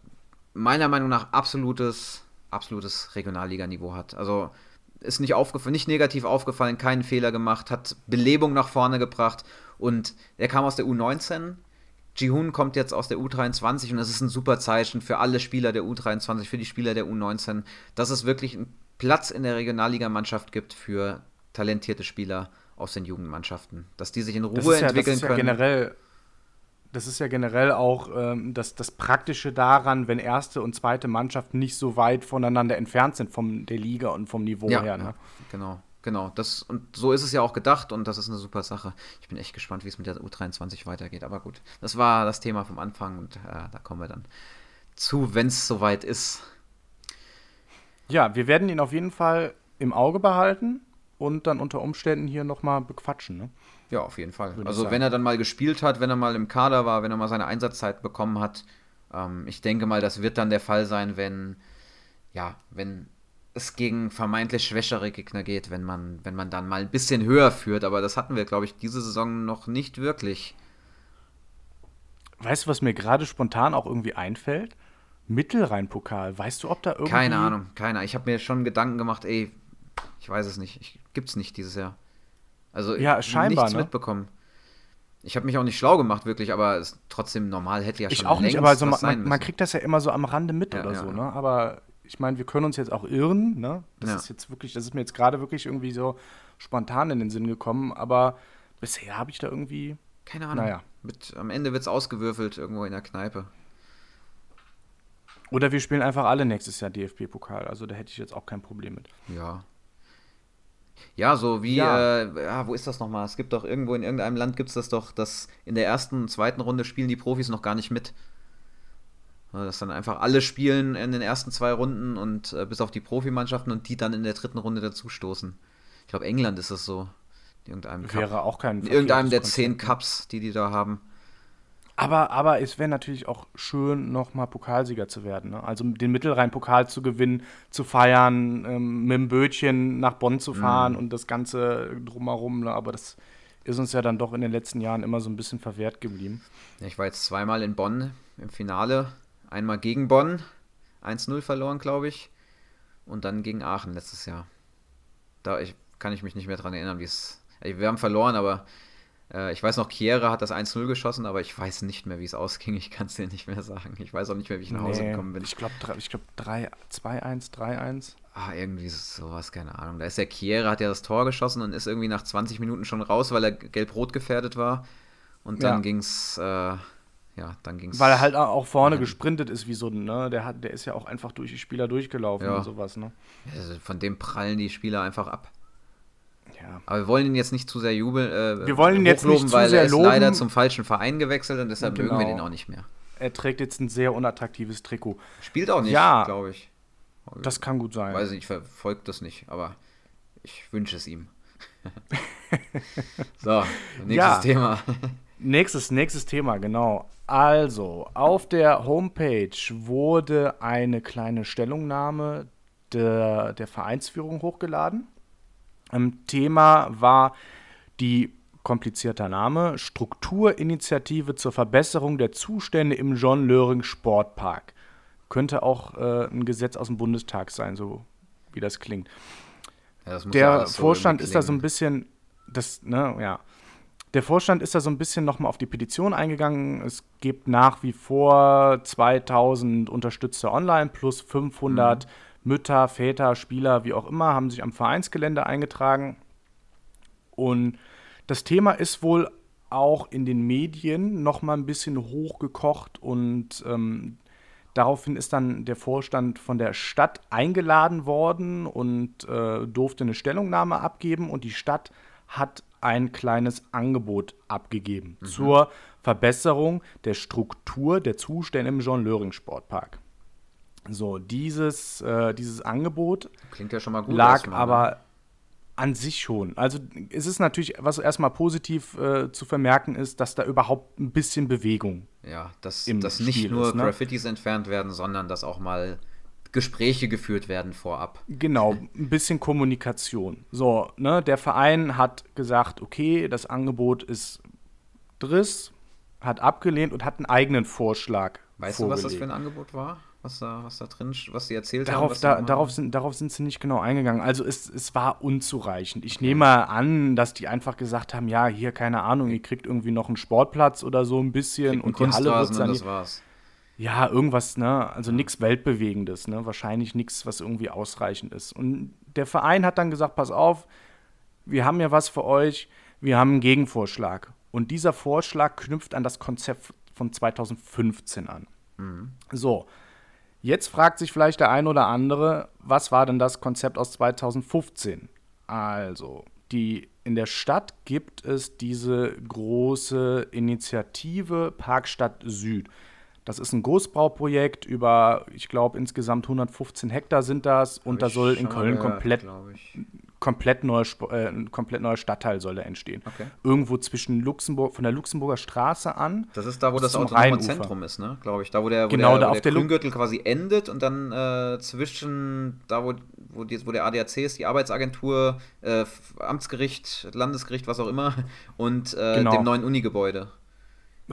meiner Meinung nach absolutes, absolutes Regionalliganiveau hat. Also ist nicht, aufgefallen, nicht negativ aufgefallen, keinen Fehler gemacht, hat Belebung nach vorne gebracht und er kam aus der U19. Jihun kommt jetzt aus der U23 und das ist ein super Zeichen für alle Spieler der U23, für die Spieler der U19, dass es wirklich einen Platz in der Regionalligamannschaft gibt für talentierte Spieler aus den Jugendmannschaften. Dass die sich in Ruhe ja, entwickeln ja können. Generell das ist ja generell auch ähm, das, das Praktische daran, wenn erste und zweite Mannschaft nicht so weit voneinander entfernt sind von der Liga und vom Niveau ja, her. Ne? Ja, genau, genau. Das, und so ist es ja auch gedacht und das ist eine super Sache. Ich bin echt gespannt, wie es mit der U23 weitergeht. Aber gut, das war das Thema vom Anfang und äh, da kommen wir dann zu, wenn es soweit ist. Ja, wir werden ihn auf jeden Fall im Auge behalten und dann unter Umständen hier nochmal bequatschen. Ne? Ja, auf jeden Fall. Also wenn er dann mal gespielt hat, wenn er mal im Kader war, wenn er mal seine Einsatzzeit bekommen hat, ähm, ich denke mal, das wird dann der Fall sein, wenn, ja, wenn es gegen vermeintlich schwächere Gegner geht, wenn man, wenn man dann mal ein bisschen höher führt. Aber das hatten wir, glaube ich, diese Saison noch nicht wirklich. Weißt du, was mir gerade spontan auch irgendwie einfällt? Mittelrhein-Pokal. Weißt du, ob da irgendwie. Keine Ahnung, keiner. Ich habe mir schon Gedanken gemacht, ey, ich weiß es nicht. Gibt es nicht dieses Jahr. Also ja, scheinbar, nichts ne? mitbekommen. Ich habe mich auch nicht schlau gemacht, wirklich, aber es trotzdem normal hätte ja schon Ich auch nicht, aber also man, man, kriegt das ja immer so am Rande mit ja, oder ja, so, ne? Aber ich meine, wir können uns jetzt auch irren, ne? Das ist jetzt wirklich, das ist mir jetzt gerade wirklich irgendwie so spontan in den Sinn gekommen, aber bisher habe ich da irgendwie. Keine Ahnung. Naja. Mit, am Ende wird es ausgewürfelt irgendwo in der Kneipe. Oder wir spielen einfach alle nächstes Jahr DFB-Pokal. Also da hätte ich jetzt auch kein Problem mit. Ja, ja, so wie, ja. Äh, ja, wo ist das nochmal? Es gibt doch irgendwo in irgendeinem Land gibt es das doch, dass in der ersten und zweiten Runde spielen die Profis noch gar nicht mit. Dass dann einfach alle spielen in den ersten zwei Runden und äh, bis auf die Profimannschaften und die dann in der dritten Runde dazustoßen. Ich glaube, England ist das so. In irgendeinem Wäre Cup. auch kein In irgendeinem der zehn ne? Cups, die die da haben. Aber, aber es wäre natürlich auch schön, nochmal Pokalsieger zu werden. Ne? Also den Mittelrhein-Pokal zu gewinnen, zu feiern, ähm, mit dem Bötchen nach Bonn zu fahren mm. und das Ganze drumherum. Ne? Aber das ist uns ja dann doch in den letzten Jahren immer so ein bisschen verwehrt geblieben. Ich war jetzt zweimal in Bonn im Finale. Einmal gegen Bonn, 1-0 verloren, glaube ich. Und dann gegen Aachen letztes Jahr. Da ich, kann ich mich nicht mehr dran erinnern, wie es. Wir haben verloren, aber ich weiß noch, Chiera hat das 1-0 geschossen, aber ich weiß nicht mehr, wie es ausging. Ich kann es dir nicht mehr sagen. Ich weiß auch nicht mehr, wie ich nach Hause Nee, gekommen bin. Ich glaube, ich glaub, 2-1, 3-1. Ah, irgendwie sowas, keine Ahnung. Da ist der Chiera, hat ja das Tor geschossen und ist irgendwie nach 20 Minuten schon raus, weil er gelb-rot gefährdet war. Und dann Ja. ging's, äh, ja, dann ging's. Weil er halt auch vorne gesprintet ist, wie so ein, ne? Der, hat, der ist ja auch einfach durch die Spieler durchgelaufen Ja. und sowas, ne? Also von dem prallen die Spieler einfach ab. Ja. Aber wir wollen ihn jetzt nicht zu sehr jubeln. Äh, Wir wollen ihn jetzt nicht zu weil sehr er ist loben. leider zum falschen Verein gewechselt und deshalb mögen wir Genau. den auch nicht mehr. Er trägt jetzt ein sehr unattraktives Trikot. Spielt auch nicht, Ja. glaube ich. Das kann gut sein. Weiß ich, ich verfolge das nicht, aber ich wünsche es ihm. so, nächstes Ja. Thema. Nächstes, nächstes Thema, genau. Also, auf der Homepage wurde eine kleine Stellungnahme der, der Vereinsführung hochgeladen. Thema war die komplizierter Name Strukturinitiative zur Verbesserung der Zustände im John Löring Sportpark. Könnte auch äh, ein Gesetz aus dem Bundestag sein, so wie das klingt. Ja, das Der so Vorstand ist da so ein bisschen, das, ne, ja. Der Vorstand ist da so ein bisschen nochmal auf die Petition eingegangen. Es gibt nach wie vor 2000 Unterstützer online plus 500 Mütter, Väter, Spieler, wie auch immer, haben sich am Vereinsgelände eingetragen. Und das Thema ist wohl auch in den Medien nochmal ein bisschen hochgekocht und ähm, daraufhin ist dann der Vorstand von der Stadt eingeladen worden und äh, durfte eine Stellungnahme abgeben und die Stadt hat ein kleines Angebot abgegeben zur Verbesserung der Struktur der Zustände im John-Löring-Sportpark. So, dieses, äh, dieses Angebot Klingt ja schon mal gut. lag erstmal, ne? aber an sich schon. Also es ist natürlich, was erstmal positiv äh, zu vermerken ist, dass da überhaupt ein bisschen Bewegung. Ja, dass, dass nicht Spiel nur ist, ne? Graffitis entfernt werden, sondern dass auch mal Gespräche geführt werden vorab. Genau, ein bisschen Kommunikation. So, ne, der Verein hat gesagt, okay, das Angebot ist Driss, hat abgelehnt und hat einen eigenen Vorschlag. Weißt du, was das vorgelegt. für ein Angebot war? Was da, was da drin, was sie erzählt haben? Darauf, was da, darauf, sind, darauf sind sie nicht genau eingegangen. Also es, es war unzureichend. Ich nehme an, dass die einfach gesagt haben, ja, hier, keine Ahnung, ihr kriegt irgendwie noch einen Sportplatz oder so ein bisschen und die Halle wird saniert. das war's. Ja, irgendwas, ne? Also nichts Weltbewegendes, ne? Wahrscheinlich nichts, was irgendwie ausreichend ist. Und der Verein hat dann gesagt, pass auf, wir haben ja was für euch, wir haben einen Gegenvorschlag. Und dieser Vorschlag knüpft an das Konzept von 2015 an. So, jetzt fragt sich vielleicht der ein oder andere, was war denn das Konzept aus 2015? Also, die, in der Stadt gibt es diese große Initiative Parkstadt Süd. Das ist ein Großbauprojekt über, ich glaube, insgesamt 115 Hektar sind das und da soll in Köln gehört, komplett ich. Komplett, neue, Sp- äh, ein komplett neuer Stadtteil soll da entstehen. Okay. Irgendwo zwischen Luxemburg, von der Luxemburger Straße an. Das ist da, wo das autonome. Zentrum ist, ne? Glaube ich. Da, wo der, wo Genau, der, da wo der der Lu- Grüngürtel quasi endet und dann äh, zwischen da, wo, wo, die, wo der ADAC ist, die Arbeitsagentur, äh, Amtsgericht, Landesgericht, was auch immer, und äh, Genau. dem neuen Unigebäude.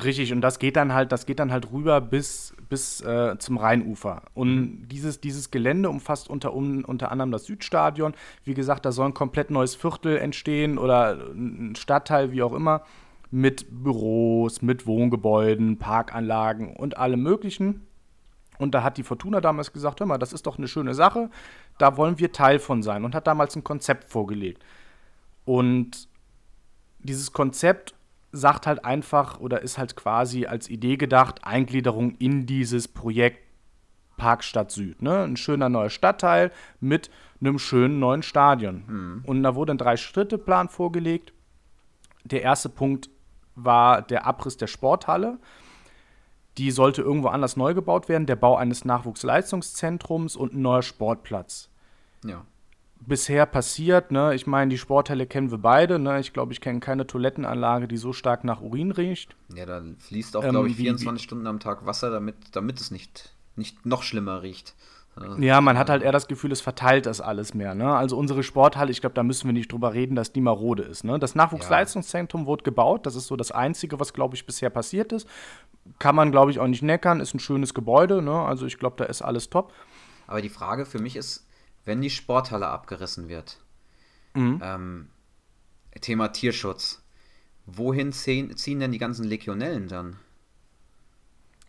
Richtig, und das geht dann halt, das geht dann halt rüber bis, bis äh, zum Rheinufer. Und dieses, dieses Gelände umfasst unter, um, unter anderem das Südstadion. Wie gesagt, da soll ein komplett neues Viertel entstehen oder ein Stadtteil, wie auch immer, mit Büros, mit Wohngebäuden, Parkanlagen und allem Möglichen. Und da hat die Fortuna damals gesagt, hör mal, das ist doch eine schöne Sache, da wollen wir Teil von sein und hat damals ein Konzept vorgelegt. Und dieses Konzept sagt halt einfach oder ist halt quasi als Idee gedacht, Eingliederung in dieses Projekt Parkstadt Süd. Ne? Ein schöner neuer Stadtteil mit einem schönen neuen Stadion. Und da wurde ein Drei-Schritte-Plan vorgelegt. Der erste Punkt war der Abriss der Sporthalle. Die sollte irgendwo anders neu gebaut werden. Der Bau eines Nachwuchsleistungszentrums und ein neuer Sportplatz Ja. Bisher passiert. Ne? Ich meine, die Sporthalle kennen wir beide. Ne? Ich glaube, ich kenne keine Toilettenanlage, die so stark nach Urin riecht. Ja, da fließt auch, Ähm, glaube ich, wie- 24 Stunden am Tag Wasser, damit, damit es nicht, nicht noch schlimmer riecht. Ja, man hat halt eher das Gefühl, es verteilt das alles mehr. Ne? Also unsere Sporthalle, ich glaube, da müssen wir nicht drüber reden, dass die marode ist. Ne? Das Nachwuchsleistungszentrum wurde gebaut. Das ist so das Einzige, was, glaube ich, bisher passiert ist. Kann man, glaube ich, auch nicht neckern. Ist ein schönes Gebäude. Ne? Also ich glaube, da ist alles top. Aber die Frage für mich ist, wenn die Sporthalle abgerissen wird, Mhm. ähm, Thema Tierschutz, wohin ziehen, ziehen denn die ganzen Legionellen dann?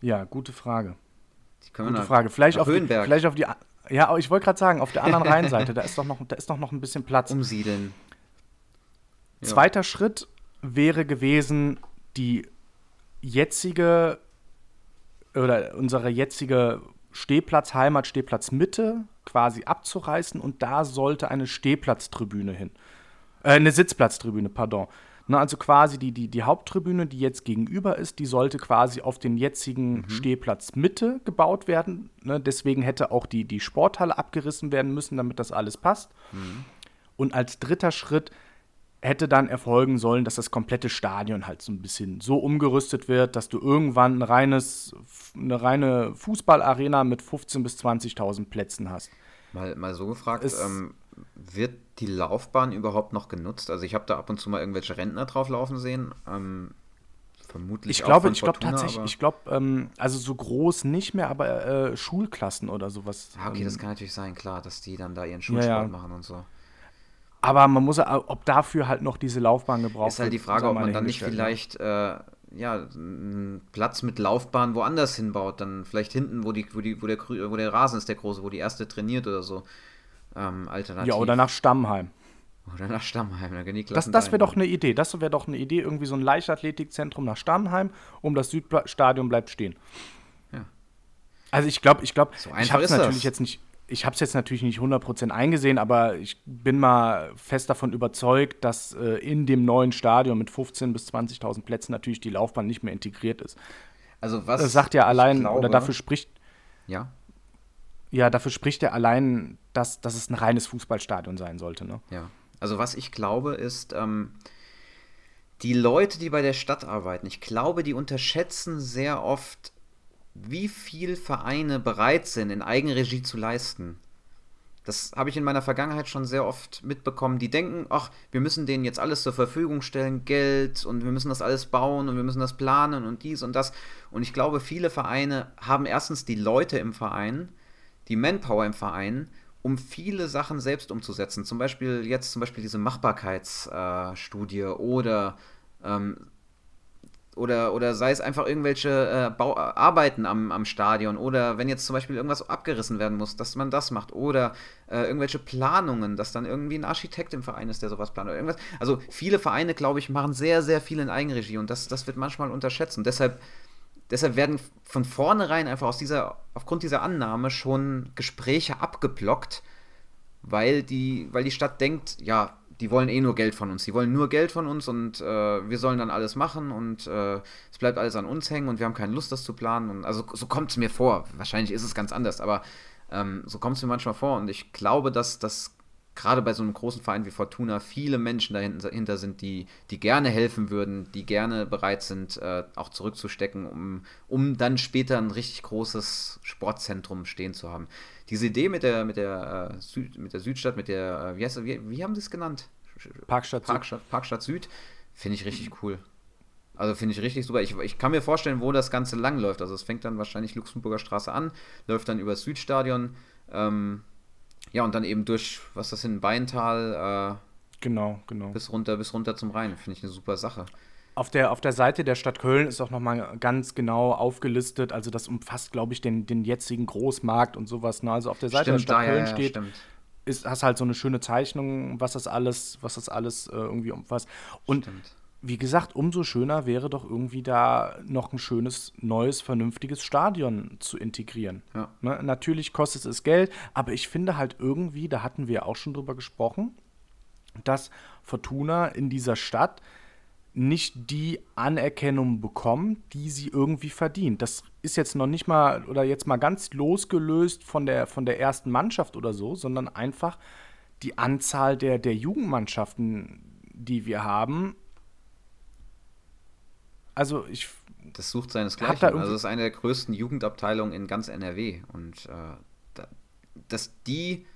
Ja, gute Frage. Die können wir Gute Frage. Vielleicht auf, die, vielleicht auf die. Ja, ich wollte gerade sagen, auf der anderen Rheinseite, da ist doch noch, da ist doch noch ein bisschen Platz. umsiedeln. Ja. Zweiter Schritt wäre gewesen, die jetzige oder unsere jetzige Stehplatz, Heimatstehplatz Mitte quasi abzureißen und da sollte eine Stehplatztribüne hin. Äh, eine Sitzplatztribüne, pardon. Ne, also quasi die, die, die Haupttribüne, die jetzt gegenüber ist, die sollte quasi auf den jetzigen Stehplatz Mitte gebaut werden. Ne, deswegen hätte auch die, die Sporthalle abgerissen werden müssen, damit das alles passt. Und als dritter Schritt hätte dann erfolgen sollen, dass das komplette Stadion halt so ein bisschen so umgerüstet wird, dass du irgendwann ein reines, eine reine Fußballarena mit 15.000 bis 20.000 Plätzen hast. Mal, mal so gefragt, Es- ähm, wird die Laufbahn überhaupt noch genutzt? Also ich habe da ab und zu mal irgendwelche Rentner drauf laufen sehen. Ähm, vermutlich Ich auch glaube, ich glaube tatsächlich, ich glaube, ähm, also so groß nicht mehr, aber äh, Schulklassen oder sowas. Ah, okay, ähm, das kann natürlich sein, klar, dass die dann da ihren Schulsport ja. machen und so. Aber man muss, ja- ob dafür halt noch diese Laufbahn gebraucht Ist halt die wird, Frage, ob man dann nicht ne? vielleicht äh, ja, einen Platz mit Laufbahn woanders hinbaut. Dann vielleicht hinten, wo, die, wo, die, wo, der, wo der Rasen ist, der große, wo die erste trainiert oder so. Ähm, alternativ. Ja, oder nach Stammheim. Oder nach Stammheim. Da die Das, das wäre doch eine Idee. Das wäre doch eine Idee, irgendwie so ein Leichtathletikzentrum nach Stammheim, um das Südstadion bleibt stehen. Ja. Also ich glaube, ich glaube, So ich einfach habe es natürlich jetzt nicht, ich habe es jetzt natürlich nicht 100% eingesehen, aber ich bin mal fest davon überzeugt, dass äh, in dem neuen Stadion mit 15.000 bis 20.000 Plätzen natürlich die Laufbahn nicht mehr integriert ist. Also was Das sagt ja allein, glaube, oder dafür spricht, Ja, ja, dafür spricht ja allein, dass, dass es ein reines Fußballstadion sein sollte, ne? ja. Also was ich glaube ist, ähm, die Leute, die bei der Stadt arbeiten, ich glaube, die unterschätzen sehr oft, wie viel Vereine bereit sind, in Eigenregie zu leisten. Das habe ich in meiner Vergangenheit schon sehr oft mitbekommen. Die denken, ach, wir müssen denen jetzt alles zur Verfügung stellen, Geld und wir müssen das alles bauen und wir müssen das planen und dies und das. Und ich glaube, viele Vereine haben erstens die Leute im Verein, die Manpower im Verein, um viele Sachen selbst umzusetzen. Zum Beispiel jetzt zum Beispiel diese Machbarkeitsstudie oder ähm, oder, oder sei es einfach irgendwelche äh, Bau Arbeiten am, am Stadion oder wenn jetzt zum Beispiel irgendwas abgerissen werden muss, dass man das macht oder äh, irgendwelche Planungen, dass dann irgendwie ein Architekt im Verein ist, der sowas plant oder irgendwas. Also viele Vereine, glaube ich, machen sehr, sehr viel in Eigenregie und das, das wird manchmal unterschätzt und deshalb, deshalb werden von vornherein einfach aus dieser, aufgrund dieser Annahme schon Gespräche abgeblockt, weil die, weil die Stadt denkt, ja, die wollen eh nur Geld von uns. Die wollen nur Geld von uns und äh, wir sollen dann alles machen und äh, es bleibt alles an uns hängen und wir haben keine Lust, das zu planen. Und also so kommt es mir vor. Wahrscheinlich ist es ganz anders, aber ähm, so kommt es mir manchmal vor. Und ich glaube, dass das gerade bei so einem großen Verein wie Fortuna viele Menschen dahinter sind, die, die gerne helfen würden, die gerne bereit sind, äh, auch zurückzustecken, um, um dann später ein richtig großes Sportzentrum stehen zu haben. Diese Idee mit der, mit der, äh, Süd, mit der Südstadt, mit der, äh, wie, heißt, wie, wie haben sie es genannt? Parkstadt Süd. Parkstadt, Parkstadt Süd, finde ich richtig cool. Also finde ich richtig super. Ich, ich kann mir vorstellen, wo das Ganze langläuft. Also es fängt dann wahrscheinlich Luxemburger Straße an, läuft dann über das Südstadion, ähm, ja, und dann eben durch, was ist das hin, Beintal, Genau, genau. äh, bis runter, bis runter zum Rhein. Finde ich eine super Sache. Auf der, auf der Seite der Stadt Köln ist auch nochmal ganz genau aufgelistet. Also das umfasst, glaube ich, den, den jetzigen Großmarkt und sowas. Ne? Also auf der Seite der Stadt da, ja, Köln ja, steht, stimmt. ist, hast halt so eine schöne Zeichnung, was das alles, was das alles äh, irgendwie umfasst. Und Stimmt. Wie gesagt, umso schöner wäre doch irgendwie da noch ein schönes, neues, vernünftiges Stadion zu integrieren. Ja. Ne? Natürlich kostet es Geld, aber ich finde halt irgendwie, da hatten wir auch schon drüber gesprochen, dass Fortuna in dieser Stadt nicht die Anerkennung bekommt, die sie irgendwie verdient. Das ist jetzt noch nicht mal oder jetzt mal ganz losgelöst von der, von der ersten Mannschaft oder so, sondern einfach die Anzahl der, der Jugendmannschaften, die wir haben. Also ich Das sucht seinesgleichen. Da Also es ist eine der größten Jugendabteilungen in ganz NRW. Und äh, da, dass die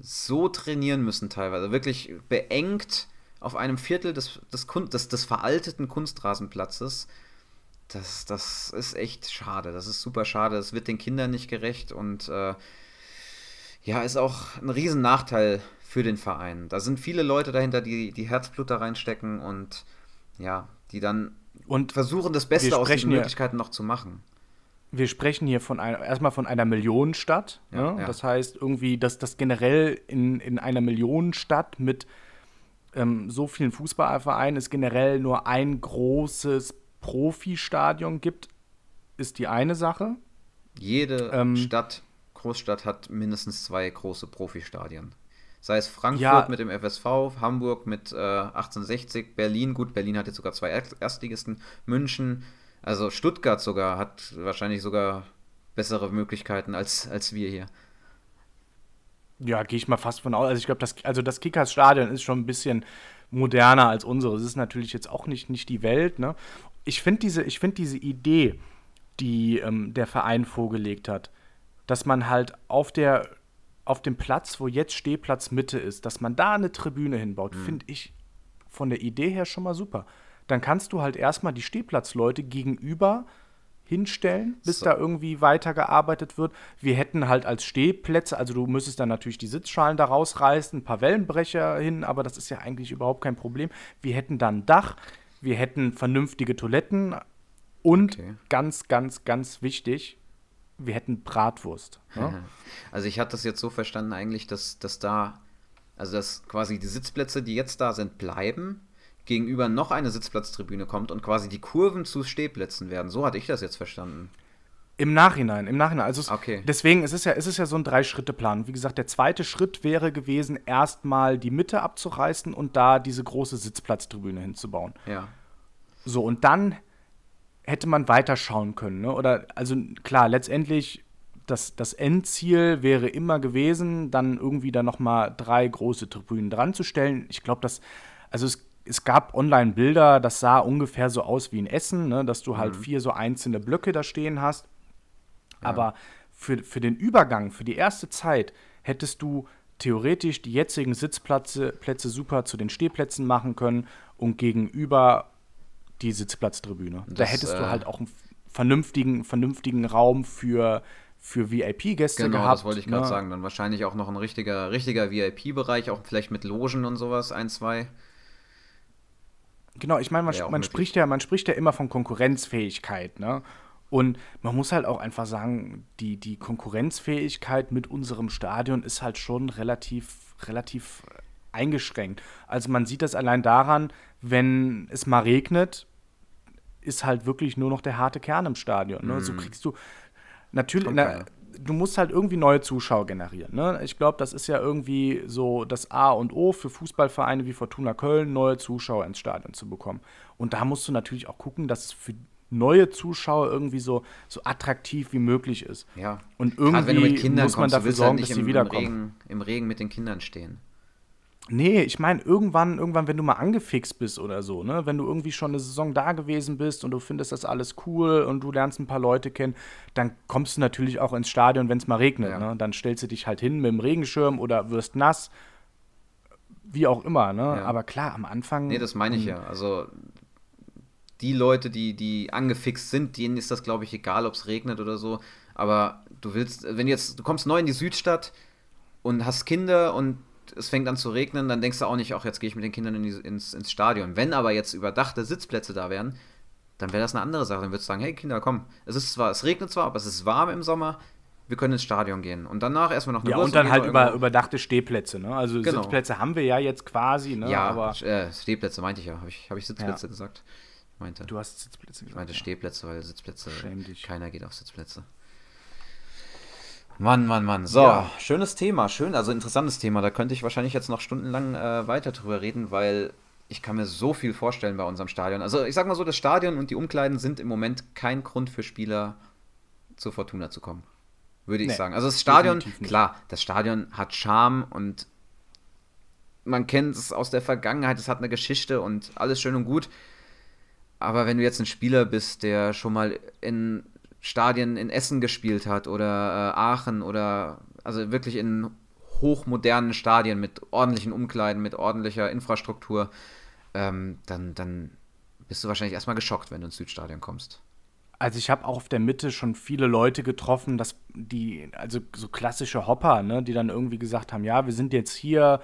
so trainieren müssen teilweise, wirklich beengt auf einem Viertel des, des, Kun des, des veralteten Kunstrasenplatzes, das, das ist echt schade. Das ist super schade. Das wird den Kindern nicht gerecht und äh, ja, ist auch ein riesen Nachteil für den Verein. Da sind viele Leute dahinter, die die Herzblut da reinstecken und Ja, die dann und versuchen, das Beste aus den Möglichkeiten noch zu machen. Wir sprechen hier von einer, erstmal von einer Millionenstadt. Ja, ne? ja. Das heißt irgendwie, dass das generell in, in einer Millionenstadt mit ähm, so vielen Fußballvereinen es generell nur ein großes Profistadion gibt, ist die eine Sache. Jede ähm, Stadt, Großstadt hat mindestens zwei große Profistadien. Sei es Frankfurt ja. mit dem FSV, Hamburg mit äh, 1860, Berlin, gut, Berlin hat jetzt sogar zwei Erstligisten, München, also Stuttgart sogar hat wahrscheinlich sogar bessere Möglichkeiten als, als wir hier. Ja, gehe ich mal fast von aus. Also ich glaube, das, also das Kickers-Stadion ist schon ein bisschen moderner als unsere. Es ist natürlich jetzt auch nicht, nicht die Welt. Ne? Ich finde diese, find diese Idee, die ähm, der Verein vorgelegt hat, dass man halt auf der auf dem Platz, wo jetzt Stehplatz Mitte ist, dass man da eine Tribüne hinbaut, mhm. finde ich von der Idee her schon mal super. Dann kannst du halt erstmal die Stehplatzleute gegenüber hinstellen, bis so. da irgendwie weitergearbeitet wird. Wir hätten halt als Stehplätze, also du müsstest dann natürlich die Sitzschalen da rausreißen, ein paar Wellenbrecher hin, aber das ist ja eigentlich überhaupt kein Problem. Wir hätten dann ein Dach, wir hätten vernünftige Toiletten und okay. ganz, ganz, ganz wichtig, wir hätten Bratwurst. Ne? Also ich hatte das jetzt so verstanden eigentlich, dass, dass da, also dass quasi die Sitzplätze, die jetzt da sind, bleiben, gegenüber noch eine Sitzplatztribüne kommt und quasi die Kurven zu Stehplätzen werden. So hatte ich das jetzt verstanden. Im Nachhinein, im Nachhinein. Also es, okay. deswegen es ist ja, es ist ja so ein Drei-Schritte-Plan. Wie gesagt, der zweite Schritt wäre gewesen, erstmal die Mitte abzureißen und da diese große Sitzplatztribüne hinzubauen. Ja. So, und dann hätte man weiterschauen können. Ne? Oder, also klar, letztendlich, das, das Endziel wäre immer gewesen, dann irgendwie da nochmal drei große Tribünen dran zu stellen. Ich glaube, dass, also es, es gab online Bilder, das sah ungefähr so aus wie in Essen, ne? dass du halt mhm. vier so einzelne Blöcke da stehen hast. Ja. Aber für, für den Übergang, für die erste Zeit, hättest du theoretisch die jetzigen Sitzplätze Plätze super zu den Stehplätzen machen können und gegenüber die Sitzplatztribüne. Das, da hättest äh, du halt auch einen vernünftigen, vernünftigen Raum für, für VIP-Gäste genau, gehabt. Genau, das wollte ich gerade ne? sagen. Dann wahrscheinlich auch noch ein richtiger, richtiger VIP-Bereich, auch vielleicht mit Logen und sowas, ein, zwei. Genau, ich meine, man, man spricht ja, man spricht ja immer von Konkurrenzfähigkeit, ne? Und man muss halt auch einfach sagen, die, die Konkurrenzfähigkeit mit unserem Stadion ist halt schon relativ, relativ eingeschränkt. Also man sieht das allein daran, wenn es mal regnet, ist halt wirklich nur noch der harte Kern im Stadion. Ne? Mm. So mhm. kriegst du natürlich, okay. na, du musst halt irgendwie neue Zuschauer generieren. Ne? Ich glaube, das ist ja irgendwie so das A und O für Fußballvereine wie Fortuna Köln, neue Zuschauer ins Stadion zu bekommen. Und da musst du natürlich auch gucken, dass es für neue Zuschauer irgendwie so, so attraktiv wie möglich ist. Ja. Und irgendwie muss man dafür sorgen, dass sie wiederkommen. Im Regen, Im Regen mit den Kindern stehen. Nee, ich meine, irgendwann, irgendwann, wenn du mal angefixt bist oder so, ne, wenn du irgendwie schon eine Saison da gewesen bist und du findest das alles cool und du lernst ein paar Leute kennen, dann kommst du natürlich auch ins Stadion, wenn es mal regnet. Ja. Ne? Dann stellst du dich halt hin mit dem Regenschirm oder wirst nass, wie auch immer, ne? Ja. Aber klar, am Anfang. Nee, das meine ich ja. Also die Leute, die, die angefixt sind, denen ist das, glaube ich, egal, ob es regnet oder so. Aber du willst, wenn jetzt, du kommst neu in die Südstadt und hast Kinder und es fängt an zu regnen, dann denkst du auch nicht, ach, jetzt gehe ich mit den Kindern in die, ins, ins Stadion. Wenn aber jetzt überdachte Sitzplätze da wären, dann wäre das eine andere Sache. Dann würdest du sagen, hey Kinder, komm, es ist zwar, es regnet zwar, aber es ist warm im Sommer, wir können ins Stadion gehen. Und danach erstmal noch eine Ja, Bus und dann halt über, überdachte Stehplätze, ne? Also genau. Sitzplätze haben wir ja jetzt quasi, ne? Ja, aber äh, Stehplätze meinte ich ja. Habe ich, hab ich Sitzplätze ja. gesagt? Meinte. Du hast Sitzplätze gesagt. Ich meinte ja. Stehplätze, weil Sitzplätze. Schäm dich. Keiner geht auf Sitzplätze. Mann, Mann, Mann. So, ja. schönes Thema, schön, also interessantes Thema. Da könnte ich wahrscheinlich jetzt noch stundenlang äh, weiter drüber reden, weil ich kann mir so viel vorstellen bei unserem Stadion. Also ich sag mal so, das Stadion und die Umkleiden sind im Moment kein Grund für Spieler zur Fortuna zu kommen. Würde ich nee, sagen. Also das Stadion, klar, das Stadion hat Charme und man kennt es aus der Vergangenheit, es hat eine Geschichte und alles schön und gut. Aber wenn du jetzt ein Spieler bist, der schon mal in Stadien in Essen gespielt hat oder äh, Aachen oder also wirklich in hochmodernen Stadien mit ordentlichen Umkleiden, mit ordentlicher Infrastruktur, ähm, dann, dann bist du wahrscheinlich erstmal geschockt, wenn du ins Südstadion kommst. Also ich habe auch auf der Mitte schon viele Leute getroffen, dass die, also so klassische Hopper, ne, die dann irgendwie gesagt haben, ja, wir sind jetzt hier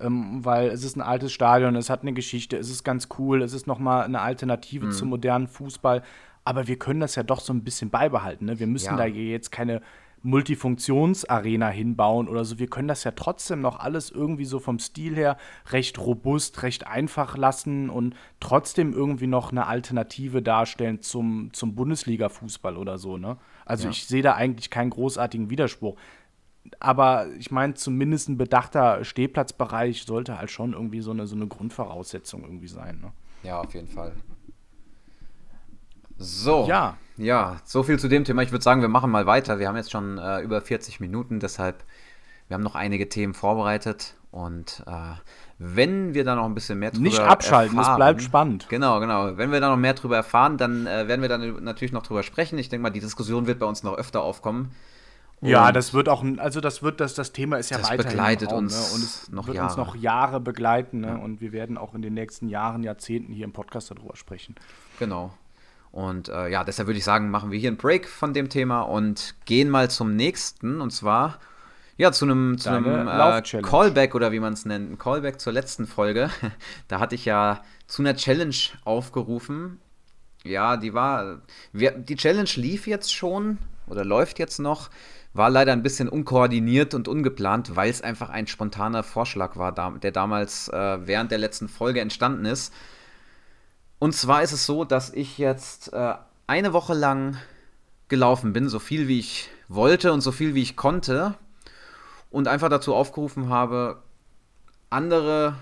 ähm, weil es ist ein altes Stadion, es hat eine Geschichte, es ist ganz cool, es ist nochmal eine Alternative mhm. zum modernen Fußball. Aber wir können das ja doch so ein bisschen beibehalten. Ne? Wir müssen ja. da jetzt keine Multifunktionsarena hinbauen oder so. Wir können das ja trotzdem noch alles irgendwie so vom Stil her recht robust, recht einfach lassen und trotzdem irgendwie noch eine Alternative darstellen zum, zum Bundesliga-Fußball oder so. Ne? Also ja. ich sehe da eigentlich keinen großartigen Widerspruch. Aber ich meine, zumindest ein bedachter Stehplatzbereich sollte halt schon irgendwie so eine, so eine Grundvoraussetzung irgendwie sein. Ne? Ja, auf jeden Fall. So. Ja. Ja, so viel zu dem Thema. Ich würde sagen, wir machen mal weiter. Wir haben jetzt schon äh, über 40 Minuten, deshalb, wir haben noch einige Themen vorbereitet und äh, wenn wir da noch ein bisschen mehr drüber Nicht abschalten, erfahren, es bleibt spannend. Genau, genau. Wenn wir da noch mehr drüber erfahren, dann äh, werden wir dann natürlich noch drüber sprechen. Ich denke mal, die Diskussion wird bei uns noch öfter aufkommen. Und ja, das wird auch, also das wird, das, das Thema ist ja weiter. Das begleitet Raum, uns ne? und es noch wird Jahre. uns noch Jahre begleiten ne? ja. und wir werden auch in den nächsten Jahren, Jahrzehnten hier im Podcast darüber sprechen. Genau. Und äh, ja, deshalb würde ich sagen, machen wir hier einen Break von dem Thema und gehen mal zum nächsten. Und zwar, ja, zu einem, zu einem äh, Callback oder wie man es nennt. Ein Callback zur letzten Folge. da hatte ich ja zu einer Challenge aufgerufen. Ja, die war. Wir, die Challenge lief jetzt schon oder läuft jetzt noch. War leider ein bisschen unkoordiniert und ungeplant, weil es einfach ein spontaner Vorschlag war, der damals äh, während der letzten Folge entstanden ist. Und zwar ist es so, dass ich jetzt äh, eine Woche lang gelaufen bin, so viel wie ich wollte und so viel wie ich konnte. Und einfach dazu aufgerufen habe, andere,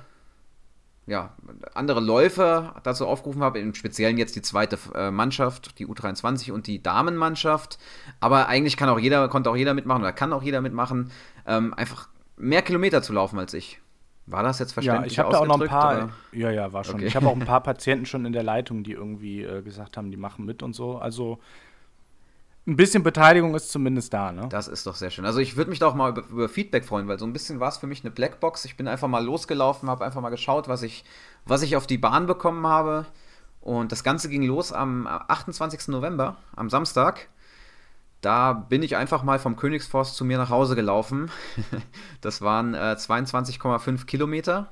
ja, andere Läufer dazu aufgerufen habe, im Speziellen jetzt die zweite äh, Mannschaft, die U23 und die Damenmannschaft. Aber eigentlich kann auch jeder, konnte auch jeder mitmachen oder kann auch jeder mitmachen, ähm, einfach mehr Kilometer zu laufen als ich. War das jetzt verständlich? Ja, ich habe da auch noch ein paar. Oder? Ja, ja, war schon. Okay. Ich habe auch ein paar Patienten schon in der Leitung, die irgendwie äh, gesagt haben, die machen mit und so. Also ein bisschen Beteiligung ist zumindest da, ne? Das ist doch sehr schön. Also ich würde mich da auch mal über, über, Feedback freuen, weil so ein bisschen war es für mich eine Blackbox. Ich bin einfach mal losgelaufen, habe einfach mal geschaut, was ich, was ich auf die Bahn bekommen habe. Und das Ganze ging los am 28. November, am Samstag. Da bin ich einfach mal vom Königsforst zu mir nach Hause gelaufen. das waren äh, 22,5 Kilometer.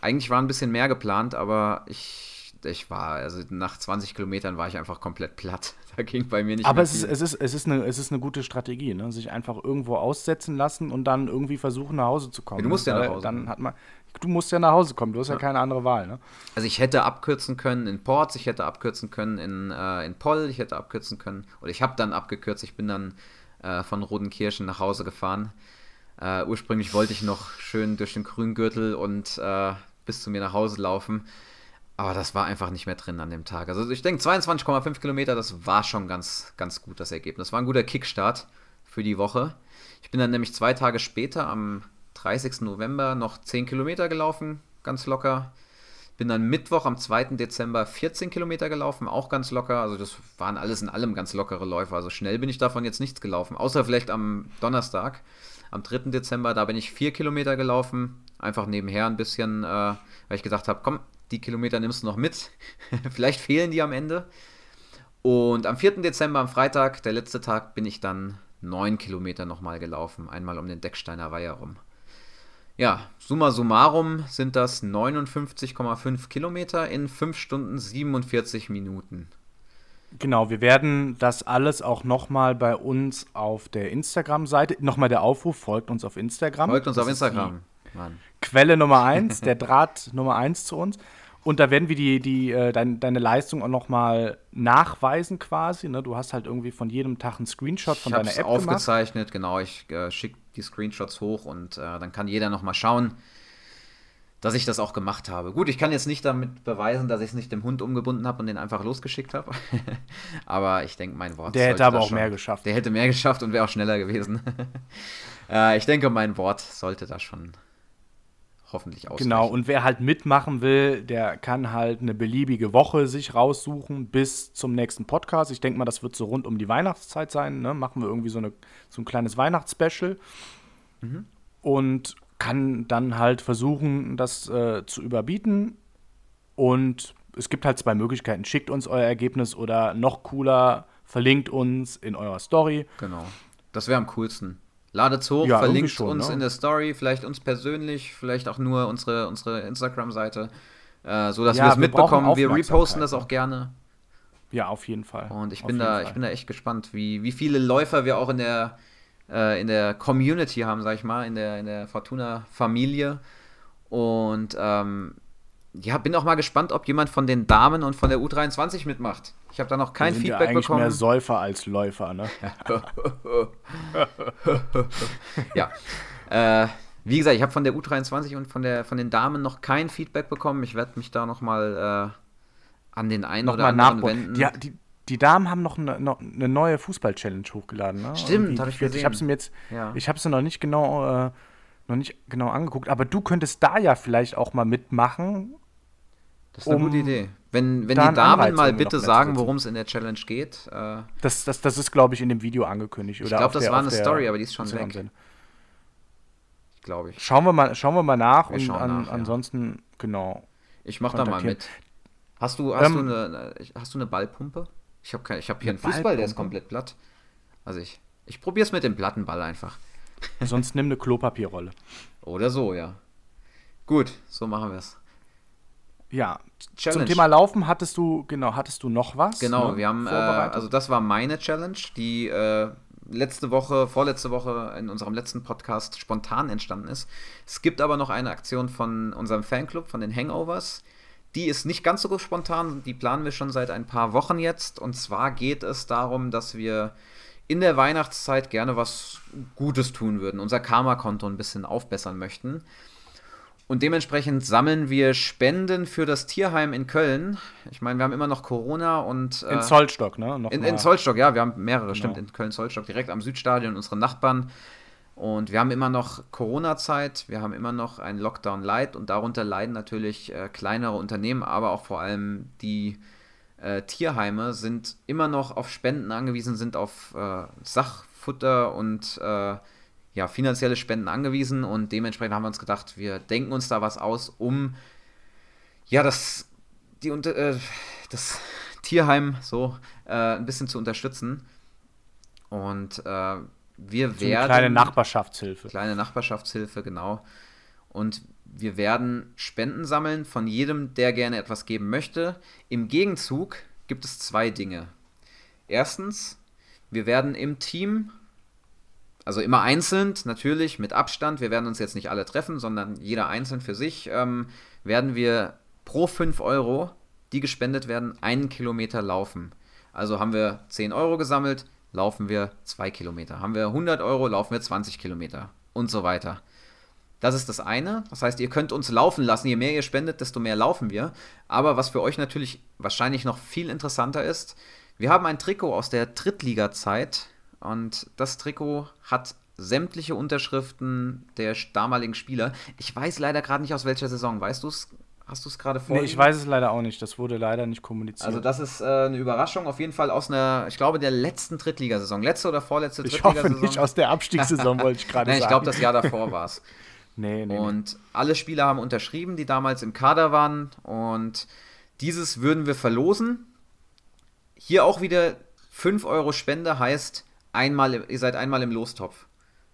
Eigentlich war ein bisschen mehr geplant, aber ich, ich war, also nach 20 Kilometern war ich einfach komplett platt. Da ging bei mir nicht Aber es ist, es, ist, es, ist eine, es ist eine gute Strategie, ne? sich einfach irgendwo aussetzen lassen und dann irgendwie versuchen, nach Hause zu kommen. Du musst ja nach Hause. Dann hat man, du musst ja nach Hause kommen, du hast ja, ja keine andere Wahl. Ne? Also ich hätte abkürzen können in Ports, ich hätte abkürzen können in, äh, in Poll, ich hätte abkürzen können, oder ich habe dann abgekürzt, ich bin dann äh, von Rodenkirchen nach Hause gefahren. Äh, ursprünglich wollte ich noch schön durch den Grüngürtel und äh, bis zu mir nach Hause laufen. Aber das war einfach nicht mehr drin an dem Tag. Also ich denke, 22,5 Kilometer, das war schon ganz, ganz gut, das Ergebnis. War ein guter Kickstart für die Woche. Ich bin dann nämlich zwei Tage später am 30. November noch 10 Kilometer gelaufen, ganz locker. Bin dann Mittwoch am 2. Dezember 14 Kilometer gelaufen, auch ganz locker. Also das waren alles in allem ganz lockere Läufe. Also schnell bin ich davon jetzt nichts gelaufen, außer vielleicht am Donnerstag. Am 3. Dezember, da bin ich 4 Kilometer gelaufen, einfach nebenher ein bisschen, äh, weil ich gesagt habe, komm, die Kilometer nimmst du noch mit. vielleicht fehlen die am Ende. Und am 4. Dezember, am Freitag, der letzte Tag, bin ich dann 9 Kilometer nochmal gelaufen, einmal um den Decksteiner Weiher rum. Ja, summa summarum sind das 59,5 Kilometer in 5 Stunden 47 Minuten. Genau, wir werden das alles auch nochmal bei uns auf der Instagram-Seite, nochmal der Aufruf, folgt uns auf Instagram. Folgt uns das auf Instagram. Quelle Nummer 1, der Draht Nummer 1 zu uns. Und da werden wir die, die, äh, dein, deine Leistung auch nochmal nachweisen quasi. Ne? Du hast halt irgendwie von jedem Tag einen Screenshot von ich deiner App aufgezeichnet, gemacht. genau. Ich äh, schicke die Screenshots hoch und äh, dann kann jeder nochmal schauen, dass ich das auch gemacht habe. Gut, ich kann jetzt nicht damit beweisen, dass ich es nicht dem Hund umgebunden habe und den einfach losgeschickt habe. aber ich denke, mein Wort. Der hätte aber auch schon, mehr geschafft. Der hätte mehr geschafft und wäre auch schneller gewesen. äh, ich denke, mein Wort sollte da schon hoffentlich ausreichen. Genau, und wer halt mitmachen will, der kann halt eine beliebige Woche sich raussuchen bis zum nächsten Podcast. Ich denke mal, das wird so rund um die Weihnachtszeit sein. Ne? Machen wir irgendwie so, eine, so ein kleines Weihnachtsspecial. Mhm. Und kann dann halt versuchen, das äh, zu überbieten. Und es gibt halt zwei Möglichkeiten. Schickt uns euer Ergebnis oder noch cooler, verlinkt uns in eurer Story. Genau. Das wäre am coolsten. Ladet's hoch, ja, verlinkt schon, uns ne? in der Story, vielleicht uns persönlich, vielleicht auch nur unsere, unsere Instagram-Seite, äh, so dass ja, wir es mitbekommen. Wir reposten das auch gerne. Ja, auf jeden Fall. Und ich bin da, Fall. ich bin da echt gespannt, wie, wie viele Läufer wir auch in der, äh, in der Community haben, sag ich mal, in der, in der Fortuna-Familie. Und ähm, ja, bin auch mal gespannt, ob jemand von den Damen und von der U23 mitmacht. Ich habe da noch kein Feedback ja eigentlich bekommen. mehr Säufer als Läufer, ne? ja. Äh, wie gesagt, ich habe von der U23 und von, der, von den Damen noch kein Feedback bekommen. Ich werde mich da noch mal äh, an den einen noch oder anderen wenden. Die, die, die, Damen haben noch eine, noch eine neue Fußball-Challenge hochgeladen. Ne? Stimmt, habe ich gesehen. Ich habe sie jetzt, ja. ich habe sie noch nicht genau, äh, noch nicht genau angeguckt. Aber du könntest da ja vielleicht auch mal mitmachen das ist eine um gute Idee. Wenn, wenn die Damen mal bitte sagen, worum es in der Challenge geht. Äh, das, das, das ist, glaube ich, in dem Video angekündigt. ich glaube, das der, war eine Story, aber die ist schon weg. Glaube ich. Schauen wir mal, schauen wir mal nach wir und an, nach, ansonsten, ja. genau. Ich mache da mal mit. Hast du, hast, ähm, du eine, hast du eine Ballpumpe? Ich habe hab hier einen Fußball, der ist komplett platt. Also ich, ich probiere es mit dem platten Ball einfach. Sonst nimm eine Klopapierrolle. Oder so, ja. Gut, so machen wir es. Ja, Challenge. zum Thema Laufen hattest du, genau, hattest du noch was? Genau, ne? wir haben, äh, also das war meine Challenge, die äh, letzte Woche, vorletzte Woche in unserem letzten Podcast spontan entstanden ist. Es gibt aber noch eine Aktion von unserem Fanclub, von den Hangovers. Die ist nicht ganz so spontan, die planen wir schon seit ein paar Wochen jetzt. Und zwar geht es darum, dass wir in der Weihnachtszeit gerne was Gutes tun würden, unser Karma-Konto ein bisschen aufbessern möchten. Und dementsprechend sammeln wir Spenden für das Tierheim in Köln. Ich meine, wir haben immer noch Corona und. Äh, in Zollstock, ne? in, in, Zollstock, ja, wir haben mehrere, genau. stimmt, in Köln-Zollstock, direkt am Südstadion, unsere Nachbarn. Und wir haben immer noch Corona-Zeit, wir haben immer noch einen Lockdown-Light und darunter leiden natürlich äh, kleinere Unternehmen, aber auch vor allem die äh, Tierheime sind immer noch auf Spenden angewiesen, sind auf äh, Sachfutter und äh, ja, finanzielle Spenden angewiesen und dementsprechend haben wir uns gedacht, wir denken uns da was aus, um ja, das, die, äh, das Tierheim so äh, ein bisschen zu unterstützen. Und äh, wir so werden. Eine kleine Nachbarschaftshilfe. Kleine Nachbarschaftshilfe, genau. Und wir werden Spenden sammeln von jedem, der gerne etwas geben möchte. Im Gegenzug gibt es zwei Dinge. Erstens, wir werden im Team also immer einzeln, natürlich, mit Abstand. Wir werden uns jetzt nicht alle treffen, sondern jeder einzeln für sich. Ähm, werden wir pro 5 Euro, die gespendet werden, einen Kilometer laufen. Also haben wir 10 Euro gesammelt, laufen wir 2 Kilometer. Haben wir 100 Euro, laufen wir 20 Kilometer und so weiter. Das ist das eine. Das heißt, ihr könnt uns laufen lassen. Je mehr ihr spendet, desto mehr laufen wir. Aber was für euch natürlich wahrscheinlich noch viel interessanter ist, wir haben ein Trikot aus der Drittliga-Zeit und das Trikot hat sämtliche Unterschriften der damaligen Spieler. Ich weiß leider gerade nicht aus welcher Saison. Weißt du es? Hast du es gerade vor? Nee, ich weiß es leider auch nicht. Das wurde leider nicht kommuniziert. Also das ist äh, eine Überraschung. Auf jeden Fall aus einer, ich glaube, der letzten Drittligasaison. Letzte oder vorletzte Drittligasaison. Ich hoffe nicht aus der Abstiegssaison, wollte ich gerade sagen. Ich glaube, das Jahr davor war es. Nee, nee. Und alle Spieler haben unterschrieben, die damals im Kader waren. Und dieses würden wir verlosen. Hier auch wieder 5 Euro Spende heißt, einmal, ihr seid einmal im Lostopf.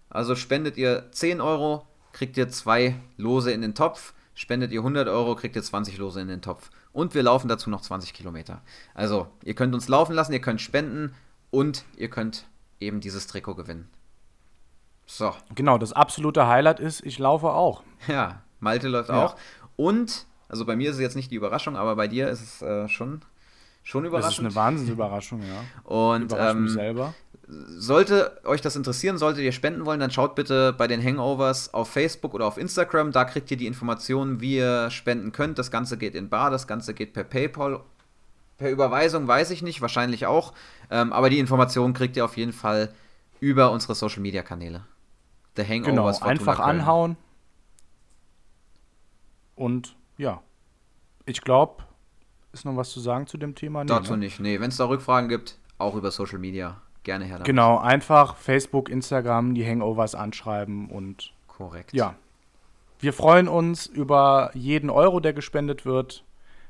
Also spendet ihr 10 Euro, kriegt ihr zwei Lose in den Topf. Spendet ihr 100 Euro, kriegt ihr 20 Lose in den Topf. Und wir laufen dazu noch 20 Kilometer. Also, ihr könnt uns laufen lassen, ihr könnt spenden und ihr könnt eben dieses Trikot gewinnen. So. Genau, das absolute Highlight ist, ich laufe auch. Ja, Malte läuft ja. auch. Und, also bei mir ist es jetzt nicht die Überraschung, aber bei dir ist es äh, schon, schon überraschend. Das ist eine Wahnsinnsüberraschung, ja. Und ähm, selber sollte euch das interessieren, solltet ihr spenden wollen, dann schaut bitte bei den Hangovers auf Facebook oder auf Instagram. Da kriegt ihr die Informationen, wie ihr spenden könnt. Das Ganze geht in Bar, das Ganze geht per PayPal. Per Überweisung weiß ich nicht, wahrscheinlich auch. Ähm, aber die Informationen kriegt ihr auf jeden Fall über unsere Social Media Kanäle. The Hangovers. Genau, einfach Köln. anhauen. Und ja, ich glaube, ist noch was zu sagen zu dem Thema? Nee, Dazu ne? nicht. Nee, wenn es da Rückfragen gibt, auch über Social Media gerne her. Damit. Genau, einfach Facebook, Instagram, die Hangovers anschreiben und. Korrekt. Ja. Wir freuen uns über jeden Euro, der gespendet wird.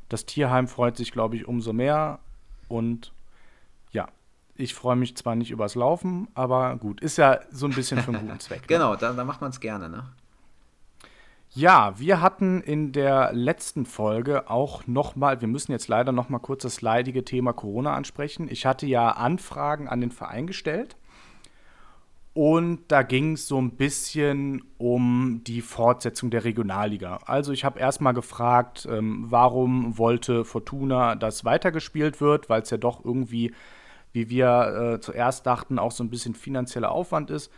Das Tierheim freut sich, glaube ich, umso mehr. Und ja, Ich freue mich zwar nicht übers Laufen, aber gut, ist ja so ein bisschen für einen guten Zweck. Ne? genau, da, da macht man es gerne, ne? Ja, wir hatten in der letzten Folge auch nochmal, wir müssen jetzt leider nochmal kurz das leidige Thema Corona ansprechen. Ich hatte ja Anfragen an den Verein gestellt und da ging es so ein bisschen um die Fortsetzung der Regionalliga. Also ich habe erstmal gefragt, ähm, warum wollte Fortuna, dass weitergespielt wird, weil es ja doch irgendwie, wie wir äh, zuerst dachten, auch so ein bisschen finanzieller Aufwand ist.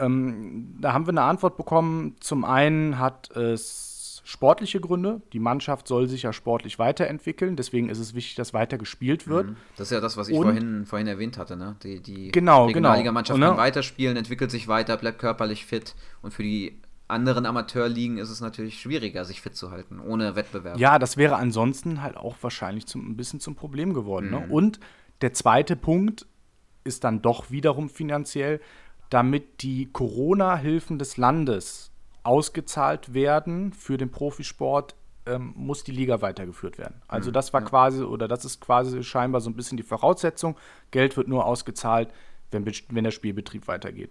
Ähm, da haben wir eine Antwort bekommen. Zum einen hat es sportliche Gründe. Die Mannschaft soll sich ja sportlich weiterentwickeln. Deswegen ist es wichtig, dass weiter gespielt wird. Mhm. Das ist ja das, was ich vorhin, vorhin erwähnt hatte. Ne? Die, die genau, Regionalliga-Mannschaft genau. kann weiterspielen, entwickelt sich weiter, bleibt körperlich fit. Und für die anderen Amateurligen ist es natürlich schwieriger, sich fit zu halten, ohne Wettbewerb. Ja, das wäre ansonsten halt auch wahrscheinlich zum, ein bisschen zum Problem geworden. Ne? Mhm. Ne? Und der zweite Punkt ist dann doch wiederum finanziell damit die Corona-Hilfen des Landes ausgezahlt werden für den Profisport, ähm, muss die Liga weitergeführt werden. Also mhm, das war ja. quasi, oder das ist quasi scheinbar so ein bisschen die Voraussetzung. Geld wird nur ausgezahlt, wenn, wenn der Spielbetrieb weitergeht.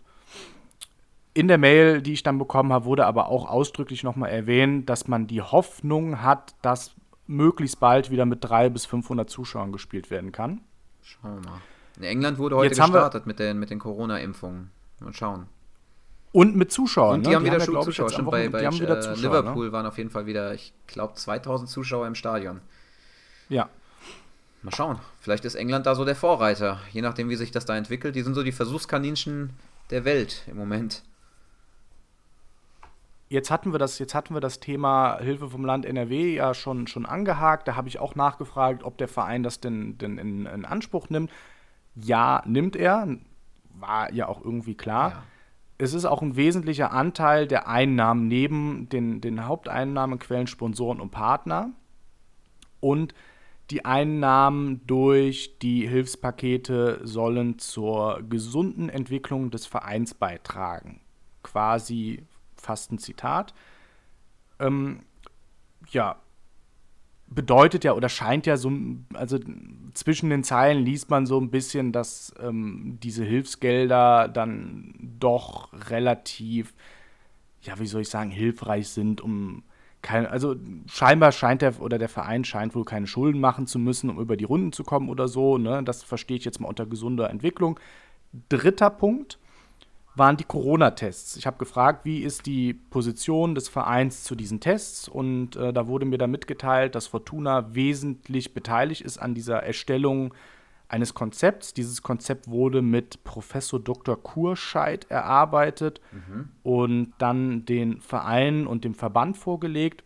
In der Mail, die ich dann bekommen habe, wurde aber auch ausdrücklich nochmal erwähnt, dass man die Hoffnung hat, dass möglichst bald wieder mit 300 bis 500 Zuschauern gespielt werden kann. Schauen wir mal. In England wurde heute Jetzt gestartet mit den, mit den Corona-Impfungen. Mal schauen. Und mit Zuschauern. Und die ne? haben die wieder haben Zuschauer. Schon bei, bei äh, Zuschauer, Liverpool ne? waren auf jeden Fall wieder, ich glaube, 2000 Zuschauer im Stadion. Ja. Mal schauen. Vielleicht ist England da so der Vorreiter. Je nachdem, wie sich das da entwickelt. Die sind so die Versuchskaninchen der Welt im Moment. Jetzt hatten wir das, jetzt hatten wir das Thema Hilfe vom Land NRW ja schon, schon angehakt. Da habe ich auch nachgefragt, ob der Verein das denn, denn in, in Anspruch nimmt. Ja, nimmt er war ja auch irgendwie klar. Ja. Es ist auch ein wesentlicher Anteil der Einnahmen neben den, den Haupteinnahmequellen Sponsoren und Partner. Und die Einnahmen durch die Hilfspakete sollen zur gesunden Entwicklung des Vereins beitragen. Quasi fast ein Zitat. Ähm, ja, bedeutet ja oder scheint ja so, also zwischen den Zeilen liest man so ein bisschen, dass ähm, diese Hilfsgelder dann doch relativ, ja, wie soll ich sagen, hilfreich sind, um kein, also scheinbar scheint der oder der Verein scheint wohl keine Schulden machen zu müssen, um über die Runden zu kommen oder so. Ne? Das verstehe ich jetzt mal unter gesunder Entwicklung. Dritter Punkt waren die Corona-Tests. Ich habe gefragt, wie ist die Position des Vereins zu diesen Tests und äh, da wurde mir dann mitgeteilt, dass Fortuna wesentlich beteiligt ist an dieser Erstellung eines Konzepts. Dieses Konzept wurde mit Professor Dr. Kurscheid erarbeitet mhm. und dann den Verein und dem Verband vorgelegt.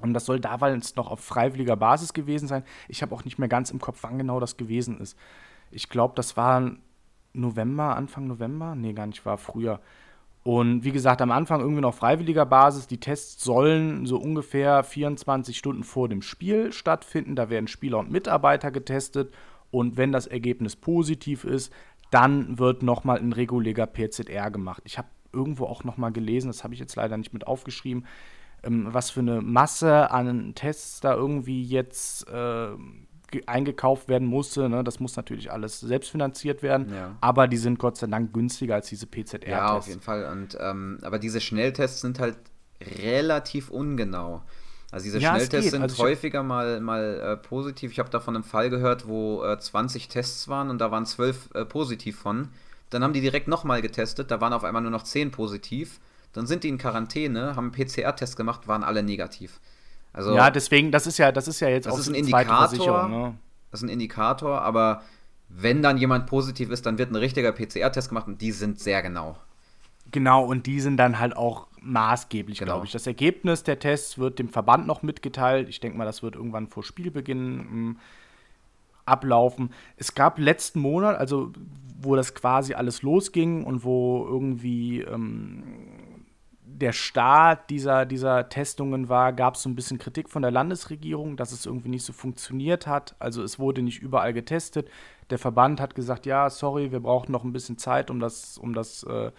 Und das soll damals noch auf freiwilliger Basis gewesen sein. Ich habe auch nicht mehr ganz im Kopf, wann genau das gewesen ist. Ich glaube, das waren November, Anfang November? Nee, gar nicht, war früher. Und wie gesagt, am Anfang irgendwie noch freiwilliger Basis. Die Tests sollen so ungefähr 24 Stunden vor dem Spiel stattfinden. Da werden Spieler und Mitarbeiter getestet. Und wenn das Ergebnis positiv ist, dann wird nochmal ein regulärer PZR gemacht. Ich habe irgendwo auch nochmal gelesen, das habe ich jetzt leider nicht mit aufgeschrieben, ähm, was für eine Masse an Tests da irgendwie jetzt äh, eingekauft werden musste. Ne? Das muss natürlich alles selbst finanziert werden. Ja. Aber die sind Gott sei Dank günstiger als diese PZR-Tests. Ja, auf jeden Fall. Und, ähm, aber diese Schnelltests sind halt relativ ungenau. Also diese ja, Schnelltests sind also häufiger mal, mal äh, positiv. Ich habe davon einen Fall gehört, wo äh, 20 Tests waren und da waren 12 äh, positiv von. Dann haben die direkt nochmal getestet, da waren auf einmal nur noch 10 positiv. Dann sind die in Quarantäne, haben einen PCR-Test gemacht, waren alle negativ. Also, ja, deswegen, das ist ja, das ist ja jetzt das auch ist ein Indikator. Ne? Das ist ein Indikator, aber wenn dann jemand positiv ist, dann wird ein richtiger PCR-Test gemacht und die sind sehr genau. Genau, und die sind dann halt auch maßgeblich, genau. glaube ich. Das Ergebnis der Tests wird dem Verband noch mitgeteilt. Ich denke mal, das wird irgendwann vor Spielbeginn hm, ablaufen. Es gab letzten Monat, also wo das quasi alles losging und wo irgendwie ähm, der Start dieser, dieser Testungen war, gab es so ein bisschen Kritik von der Landesregierung, dass es irgendwie nicht so funktioniert hat. Also es wurde nicht überall getestet. Der Verband hat gesagt, ja, sorry, wir brauchen noch ein bisschen Zeit, um das, um das, äh,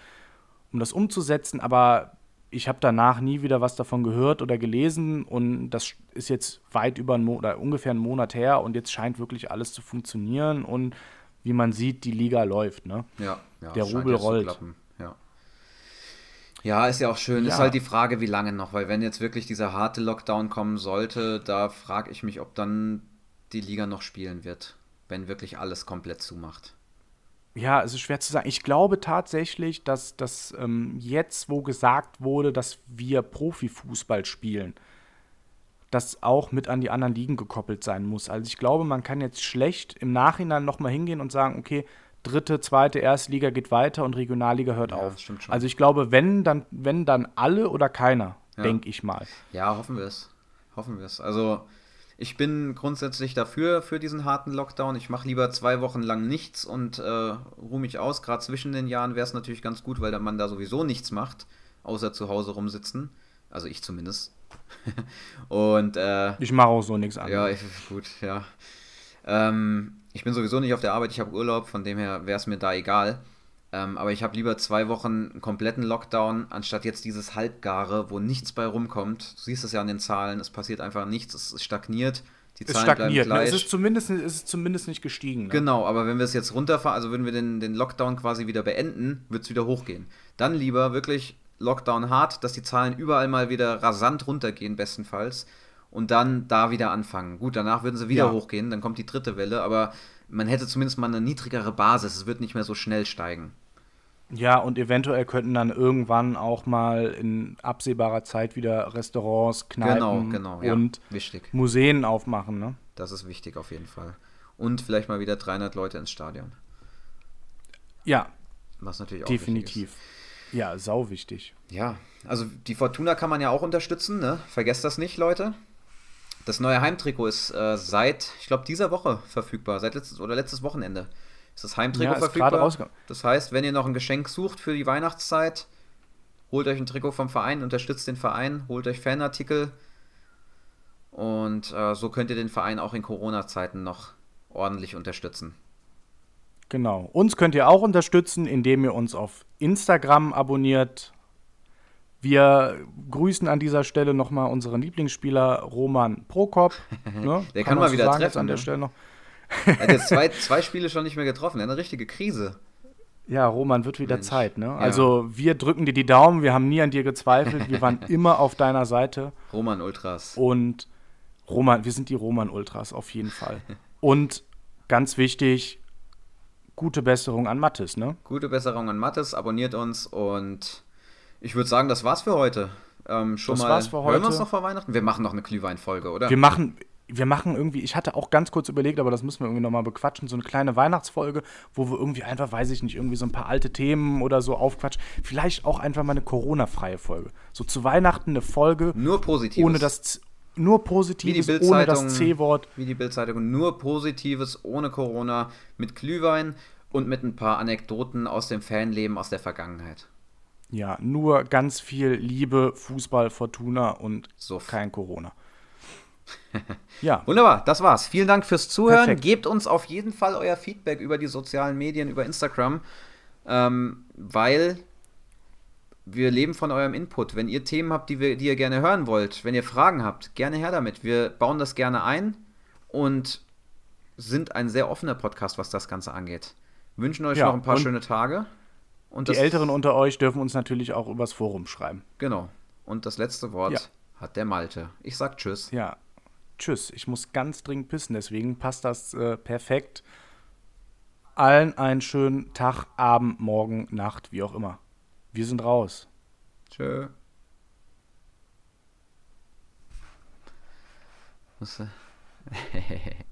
um das umzusetzen. Aber ich habe danach nie wieder was davon gehört oder gelesen und das ist jetzt weit über einen oder ungefähr einen Monat her und jetzt scheint wirklich alles zu funktionieren und wie man sieht, die Liga läuft. Ne? Ja, ja Der Rubel rollt. Ja. ist ja auch schön. Ja. Ist halt die Frage, wie lange noch, weil wenn jetzt wirklich dieser harte Lockdown kommen sollte, da frage ich mich, ob dann die Liga noch spielen wird, wenn wirklich alles komplett zumacht. Ja, es ist schwer zu sagen. Ich glaube tatsächlich, dass, dass ähm, jetzt, wo gesagt wurde, dass wir Profifußball spielen, das auch mit an die anderen Ligen gekoppelt sein muss. Also ich glaube, man kann jetzt schlecht im Nachhinein nochmal hingehen und sagen, okay, dritte, zweite, erste Liga geht weiter und Regionalliga hört Ja, auf. das stimmt schon. Also ich glaube, wenn dann, wenn dann alle oder keiner, Ja. denke ich mal. Ja, hoffen wir es. Hoffen wir es. Also, ich bin grundsätzlich dafür, für diesen harten Lockdown. Ich mache lieber zwei Wochen lang nichts und äh, ruhe mich aus. Gerade zwischen den Jahren wäre es natürlich ganz gut, weil dann man da sowieso nichts macht, außer zu Hause rumsitzen. Also ich zumindest. und äh, Ich mache auch so nichts ja, anderes. ich, gut, ja. Ähm, ich bin sowieso nicht auf der Arbeit, ich habe Urlaub, von dem her wäre es mir da egal. Ähm, aber ich habe lieber zwei Wochen einen kompletten Lockdown, anstatt jetzt dieses Halbgare, wo nichts bei rumkommt. Du siehst es ja an den Zahlen, es passiert einfach nichts, es stagniert, die es Zahlen stagniert. bleiben Ne? Es, ist zumindest, es ist zumindest nicht gestiegen. Ne? Genau, aber wenn wir es jetzt runterfahren, also würden wir den, den Lockdown quasi wieder beenden, wird es wieder hochgehen. Dann lieber wirklich Lockdown hart, dass die Zahlen überall mal wieder rasant runtergehen, bestenfalls. Und dann da wieder anfangen. Gut, danach würden sie wieder Ja. hochgehen, dann kommt die dritte Welle, aber man hätte zumindest mal eine niedrigere Basis. Es wird nicht mehr so schnell steigen. Ja, und eventuell könnten dann irgendwann auch mal in absehbarer Zeit wieder Restaurants, Kneipen Genau, genau, ja. und Wichtig. Museen aufmachen. Ne? Das ist wichtig auf jeden Fall. Und vielleicht mal wieder 300 Leute ins Stadion. Ja, Was natürlich auch wichtig definitiv. Ja, sau wichtig. Ja, also die Fortuna kann man ja auch unterstützen, ne? Vergesst das nicht, Leute. Das neue Heimtrikot ist äh, seit, ich glaube, dieser Woche verfügbar. Seit letztes oder letztes Wochenende ist das Heimtrikot Ja, verfügbar. Das heißt, wenn ihr noch ein Geschenk sucht für die Weihnachtszeit, holt euch ein Trikot vom Verein, unterstützt den Verein, holt euch Fanartikel. Und äh, so könnt ihr den Verein auch in Corona-Zeiten noch ordentlich unterstützen. Genau. Uns könnt ihr auch unterstützen, indem ihr uns auf Instagram abonniert. Wir grüßen an dieser Stelle nochmal unseren Lieblingsspieler Roman Prokop. Ne? Der kann man mal wieder sagen jetzt treffen, An der ne? Stelle noch. Er hat jetzt zwei, zwei Spiele schon nicht mehr getroffen. Er hat eine richtige Krise. Ja, Roman, wird wieder Mensch. Zeit. Ne? Also wir drücken dir die Daumen. Wir haben nie an dir gezweifelt. Wir waren immer auf deiner Seite. Roman Ultras. Und Roman, wir sind die Roman-Ultras auf jeden Fall. Und ganz wichtig, gute Besserung an Mattes, ne? Gute Besserung an Mattes, abonniert uns und ich würde sagen, das war's für heute. Ähm, schon Das mal. war's für Hören wir heute. uns noch vor Weihnachten? Wir machen noch eine Glühwein-Folge, oder? Wir machen, wir machen irgendwie, ich hatte auch ganz kurz überlegt, aber das müssen wir irgendwie nochmal bequatschen, so eine kleine Weihnachtsfolge, wo wir irgendwie einfach, weiß ich nicht, irgendwie so ein paar alte Themen oder so aufquatschen. Vielleicht auch einfach mal eine Corona-freie Folge. So zu Weihnachten eine Folge, Nur Positives. ohne das, nur Wie die Positives, ohne Bildzeitung. das C-Wort. Wie die Bildzeitung. Nur Positives, ohne Corona, mit Glühwein und mit ein paar Anekdoten aus dem Fanleben aus der Vergangenheit. Ja, nur ganz viel Liebe, Fußball, Fortuna und Suff. kein Corona. ja, Wunderbar, das war's. Vielen Dank fürs Zuhören. Perfekt. Gebt uns auf jeden Fall euer Feedback über die sozialen Medien, über Instagram, ähm, weil wir leben von eurem Input. Wenn ihr Themen habt, die, wir, die ihr gerne hören wollt, wenn ihr Fragen habt, gerne her damit. Wir bauen das gerne ein und sind ein sehr offener Podcast, was das Ganze angeht. Wünschen euch Ja, noch ein paar schöne Tage. Und die Älteren unter euch dürfen uns natürlich auch übers Forum schreiben. Genau. Und das letzte Wort Ja. hat der Malte. Ich sag Tschüss. Ja, tschüss. Ich muss ganz dringend pissen, deswegen passt das äh, perfekt. Allen einen schönen Tag, Abend, Morgen, Nacht, wie auch immer. Wir sind raus. Tschö. Du-